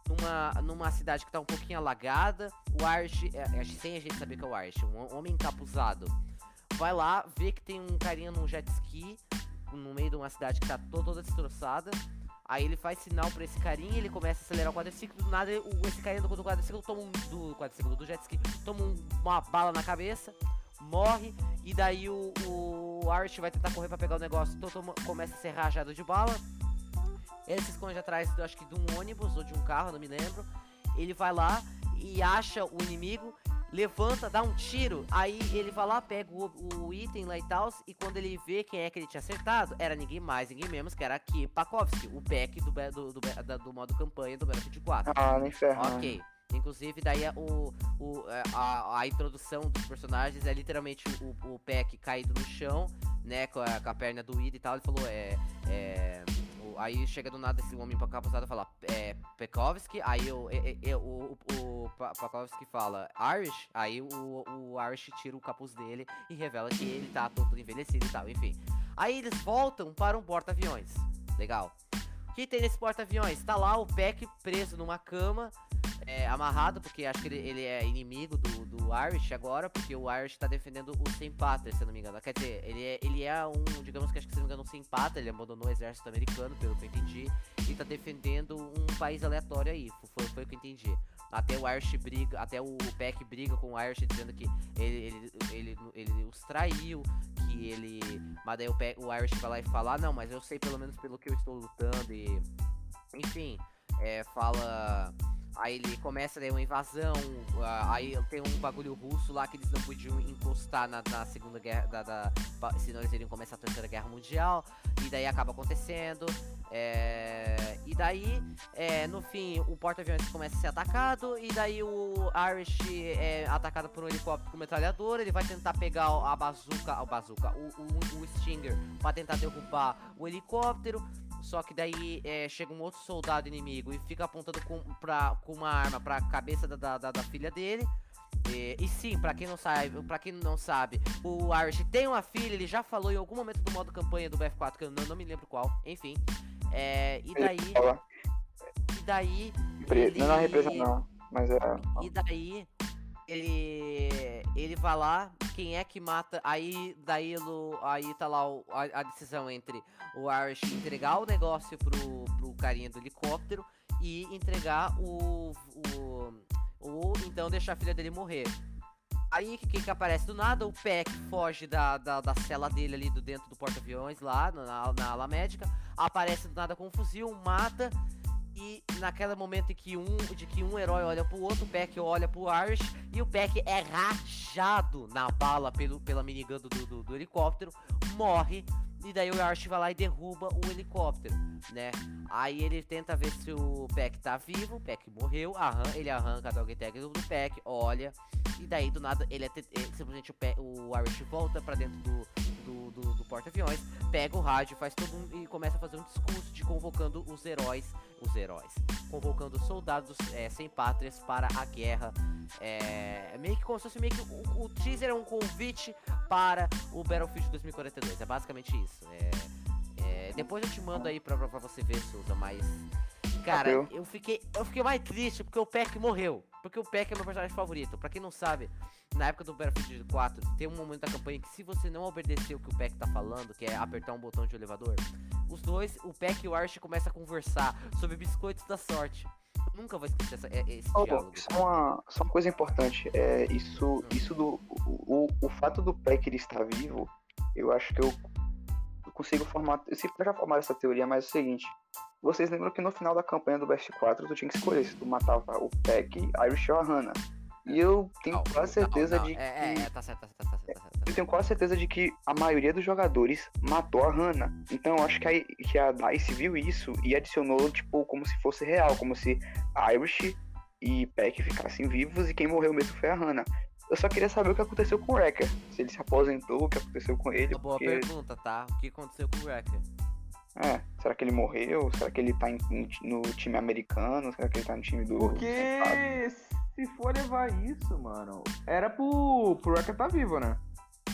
numa, numa cidade que tá um pouquinho alagada. O Irish, é, é, sem a gente saber que é o Irish, um hom- homem encapuzado. Vai lá, vê que tem um carinha num jet ski no meio de uma cidade que tá to- toda destroçada. Aí ele faz sinal pra esse carinha, ele começa a acelerar o quadriciclo, do nada o, esse carinha do, quadriciclo toma um, do quadriciclo, do jet ski, toma um- uma bala na cabeça, morre, e daí o, o vai tentar correr pra pegar o negócio, to- toma- começa a ser rajado de bala. Ele se esconde atrás, acho que de um ônibus ou de um carro, não me lembro. Ele vai lá e acha o inimigo, levanta, dá um tiro. Aí ele vai lá, pega o, o item lá e tal. E quando ele vê quem é que ele tinha acertado, era ninguém mais, ninguém menos que era aqui Pakovski, o pack do, do, do, da- do modo campanha do Battlefield 4. Ah, no inferno. Ok. Inclusive, daí a- o, o, é, a, a introdução dos personagens é literalmente o, o Peck caído no chão, né? Com a, com a perna doída e tal. Ele falou, é. é aí chega do nada esse homem capuzado e fala, é. Pekovski. Aí o, é, é, o, o, o Pakovski fala, Irish. Aí o, o Irish tira o capuz dele e revela que ele tá todo envelhecido e tal, enfim. Aí eles voltam para um porta-aviões. Legal. O que tem nesse porta-aviões? Tá lá o Peck preso numa cama é, amarrado, porque acho que ele, ele é inimigo do, do Irish agora, porque o Irish tá defendendo o Sem Pátria, se eu não me engano. Quer dizer, ele é, ele é um, digamos que acho que se não me engano, um Sem Pátria, ele abandonou o exército americano, pelo que eu entendi, e tá defendendo um país aleatório aí, foi, foi o que eu entendi. Até o Irish briga, até o Peck briga com o Irish dizendo que ele, ele, ele, ele os traiu, que ele. Mas daí o, Pe- o Irish vai lá e fala, "Ah, não, mas eu sei pelo menos pelo que eu estou lutando e. Enfim, é, fala. Aí ele começa daí uma invasão, ah, aí tem um bagulho russo lá que eles não podiam encostar na, na segunda guerra, da, da, senão eles iriam começar a terceira guerra mundial, e daí acaba acontecendo, é, e daí, é, no fim, o porta-aviões começa a ser atacado, e daí o Irish é atacado por um helicóptero com metralhadora, ele vai tentar pegar a bazuca, o bazuca, o, o, o Stinger, pra tentar derrubar o helicóptero, só que daí é, chega um outro soldado inimigo e fica apontando com, pra, com uma arma pra cabeça da, da, da- da filha dele. E, e sim, pra quem não sabe, para quem não sabe, o Irish tem uma filha, ele já falou em algum momento do modo campanha do BF4, que eu não, não me lembro qual, enfim. É, e daí, e daí Pre- Não, não é represa ele- não. Mas é. E daí ele ele vai lá, quem é que mata? Aí daí aí tá lá o- a, a decisão entre o Irish entregar o negócio pro, pro carinha do helicóptero e entregar o, o, o então deixar a filha dele morrer. Aí que, que aparece do nada? O Peck foge da, da, da cela dele ali do dentro do porta-aviões lá na, na ala médica. Aparece do nada com um fuzil, mata. E naquele momento em que um, de que um herói olha pro outro, o Peck olha pro Irish e o Peck é rachado na bala pelo, pela minigun do, do, do helicóptero, morre. E daí o Irish vai lá e derruba o helicóptero, né? Aí ele tenta ver se o Peck tá vivo, o Peck morreu, arran ele arranca a dog tag do Peck, olha. E daí do nada ele, é ele- simplesmente o, o Irish volta pra dentro do, do, do- do porta-aviões, pega o rádio, faz todo e começa a fazer um discurso de convocando os heróis, os heróis, convocando soldados é, sem pátrias para a guerra. É, meio que como se fosse meio que o, o teaser é um convite para o Battlefield 2042. É basicamente isso. É, é, depois eu te mando aí pra, pra você ver, Souza, mas. Cara, eu fiquei, eu fiquei mais triste porque o Peck morreu. Porque o Peck é meu personagem favorito. Pra quem não sabe, na época do Battlefield 4, tem um momento da campanha que se você não obedecer o que o Peck tá falando, que é apertar um botão de elevador, os dois, o Peck e o Arch, começam a conversar sobre biscoitos da sorte. Eu nunca vou esquecer essa- é- esse Ô, diálogo. só, uma, só uma coisa importante. É, isso, isso do. O, o, o fato do Peck ele estar vivo, eu acho que eu consigo formar. Eu que eu já formaram essa teoria, mas é o seguinte. Vocês lembram que no final da campanha do Best 4 tu tinha que escolher se tu matava o Peck, Irish ou a Hannah. E eu tenho Não, quase certeza não, não, de que. É, é, é, tá certo, tá certo, tá certo, tá certo. tá Eu tenho quase certeza de que a maioria dos jogadores matou a Hannah. Então eu acho que a, que a DICE viu isso e adicionou, tipo, como se fosse real, como se Irish e Peck ficassem vivos e quem morreu mesmo foi a Hannah. Eu só queria saber o que aconteceu com o Wrecker. Se ele se aposentou, o que aconteceu com ele. Uma boa porque, pergunta, tá? O que aconteceu com o Wrecker? é, será que ele morreu? Será que ele tá em- no time americano? Será que ele tá no time do. Porque se for levar isso, mano, era pro, pro Wrecker tá vivo, né?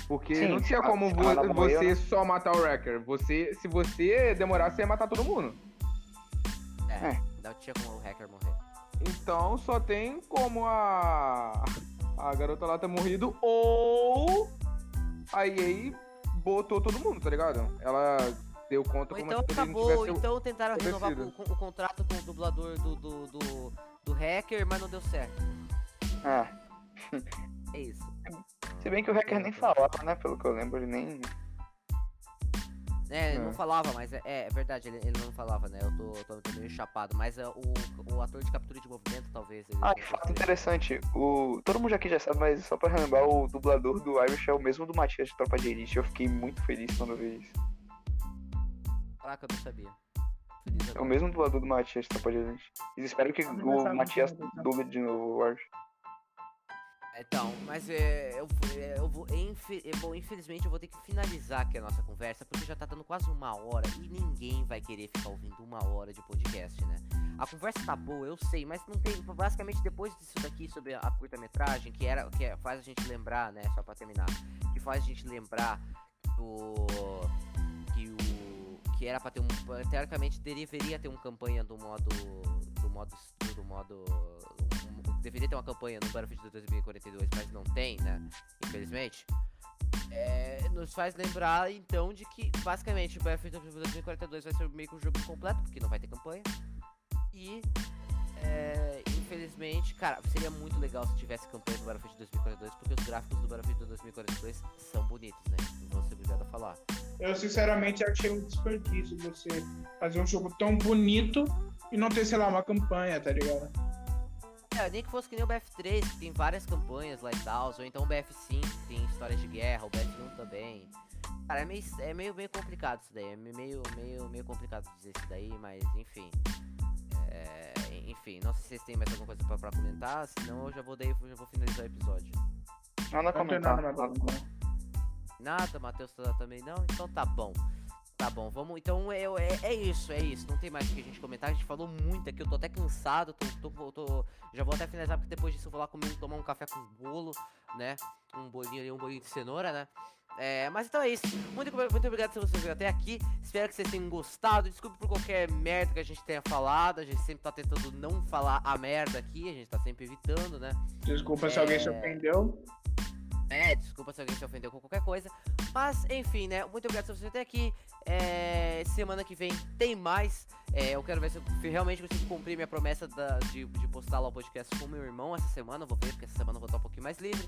Porque Sim, não tinha a- como a vo- morreu, você né? só matar o Wrecker. Você, se você demorar, você ia matar todo mundo. É, É. não tinha como o hacker morrer. Então só tem como a, a garota lá ter morrido ou a EA botou todo mundo, tá ligado? Ela deu conta Ou como então acabou, então tentaram renovar o, o contrato com o dublador do, do, do, do hacker, mas não deu certo. É. É isso. Se bem que o Hacker nem falava, né? Pelo que eu lembro, ele nem. É, ele É. não falava, mas é, é verdade, ele, ele não falava, né? Eu tô, tô, tô meio chapado, mas é, o, o ator de captura de movimento, talvez. Ele, Ah, que fato interessante. O... Todo mundo aqui já sabe, mas só pra relembrar, o dublador do Irish é o mesmo do Matias de Tropa de Elite. Eu fiquei muito feliz quando eu vi isso. Caraca, eu não sabia. Feliz É o mesmo dublador do Matias de Tropa de Elite. E espero que o Matias é duble de novo o Irish. Então, mas é, eu, é, eu, vou, eu vou- infelizmente eu vou ter que finalizar aqui a nossa conversa, porque já tá dando quase uma hora e ninguém vai querer ficar ouvindo uma hora de podcast, né? A conversa tá boa, eu sei, mas não tem. Basicamente, depois disso daqui sobre a curta-metragem, que era que é- faz a gente lembrar, né? Só pra terminar, que faz a gente lembrar do. que o. que era pra ter um. Teoricamente deveria ter uma campanha do modo. do modo. do modo. Deveria ter uma campanha no Battlefield 2042, mas não tem, né? Infelizmente. É, nos faz lembrar então de que basicamente o Battlefield 2042 vai ser meio que um jogo completo, porque não vai ter campanha. E é, infelizmente, cara, seria muito legal se tivesse campanha do Battlefield 2042, porque os gráficos do Battlefield 2042 são bonitos, né? Não vou ser obrigado a falar. Eu sinceramente achei um desperdício você fazer um jogo tão bonito e não ter, sei lá, uma campanha, tá ligado? É, nem que fosse que nem o BF3, que tem várias campanhas, Lighthouse, ou então o BF5, que tem histórias de guerra, o BF1 também. Cara, é meio, é meio, meio complicado isso daí, é meio, meio, meio complicado dizer isso daí, mas enfim. É, enfim, não sei se vocês têm mais alguma coisa pra, pra comentar, senão eu já vou, daí, eu já vou finalizar o episódio. Nada a Não nada comentar. Nada, Matheus tá- também não? Então tá bom. Tá bom, vamos. Então é, é, é isso, é isso. Não tem mais o que a gente comentar. A gente falou muito aqui. Eu tô até cansado. Tô, tô, tô- já vou até finalizar, porque depois disso eu vou lá comer, tomar um café com bolo, né? Um bolinho ali, um bolinho de cenoura, né? É, mas então é isso. Muito, muito obrigado se você veio até aqui. Espero que vocês tenham gostado. Desculpe por qualquer merda que a gente tenha falado. A gente sempre tá tentando não falar a merda aqui. A gente tá sempre evitando, né? Desculpa se É. alguém se ofendeu. É, desculpa se alguém se ofendeu com qualquer coisa. Mas, enfim, né? Muito obrigado por você até aqui. É, semana que vem tem mais. É, eu quero ver se eu realmente consigo cumprir minha promessa da- de, de postar lá o podcast com meu irmão essa semana. Eu vou ver, porque essa semana eu vou estar um pouquinho mais livre.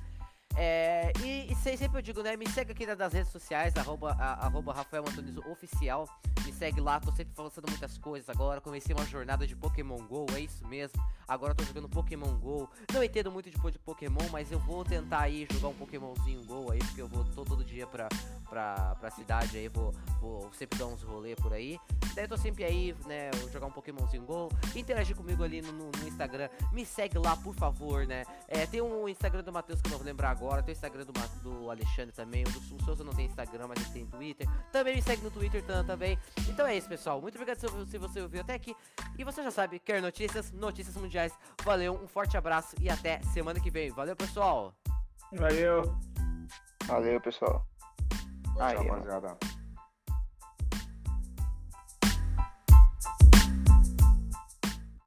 É, e, e se- sempre eu digo, né? Me segue aqui nas redes sociais, arroba, a- arroba Rafael Antunes Oficial. Me segue lá, tô sempre falando muitas coisas agora. Comecei uma jornada de Pokémon GO, é isso mesmo. Agora tô jogando Pokémon GO. Não entendo muito de, de Pokémon, mas eu vou tentar aí jogar um Pokémonzinho GO aí, porque eu vou tô todo dia pra, pra, pra cidade aí, vou, vou sempre dar uns rolê por aí. Daí eu tô sempre aí, né, jogar um Pokémonzinho GO. Interagir comigo ali no, no- no Instagram. Me segue lá, por favor, né. É, tem um Instagram do Matheus que eu não vou lembrar agora. Tem o Instagram do, do Alexandre também. O do Sul Souza não tem Instagram, mas ele tem Twitter. Também me segue no Twitter tam- também. Então é isso, pessoal. Muito obrigado se, se você ouviu até aqui. E você já sabe, quer notícias? Notícias mundiais. Valeu, um forte abraço e até semana que vem. Valeu, pessoal! Valeu. Valeu, pessoal. Tchau, rapaziada.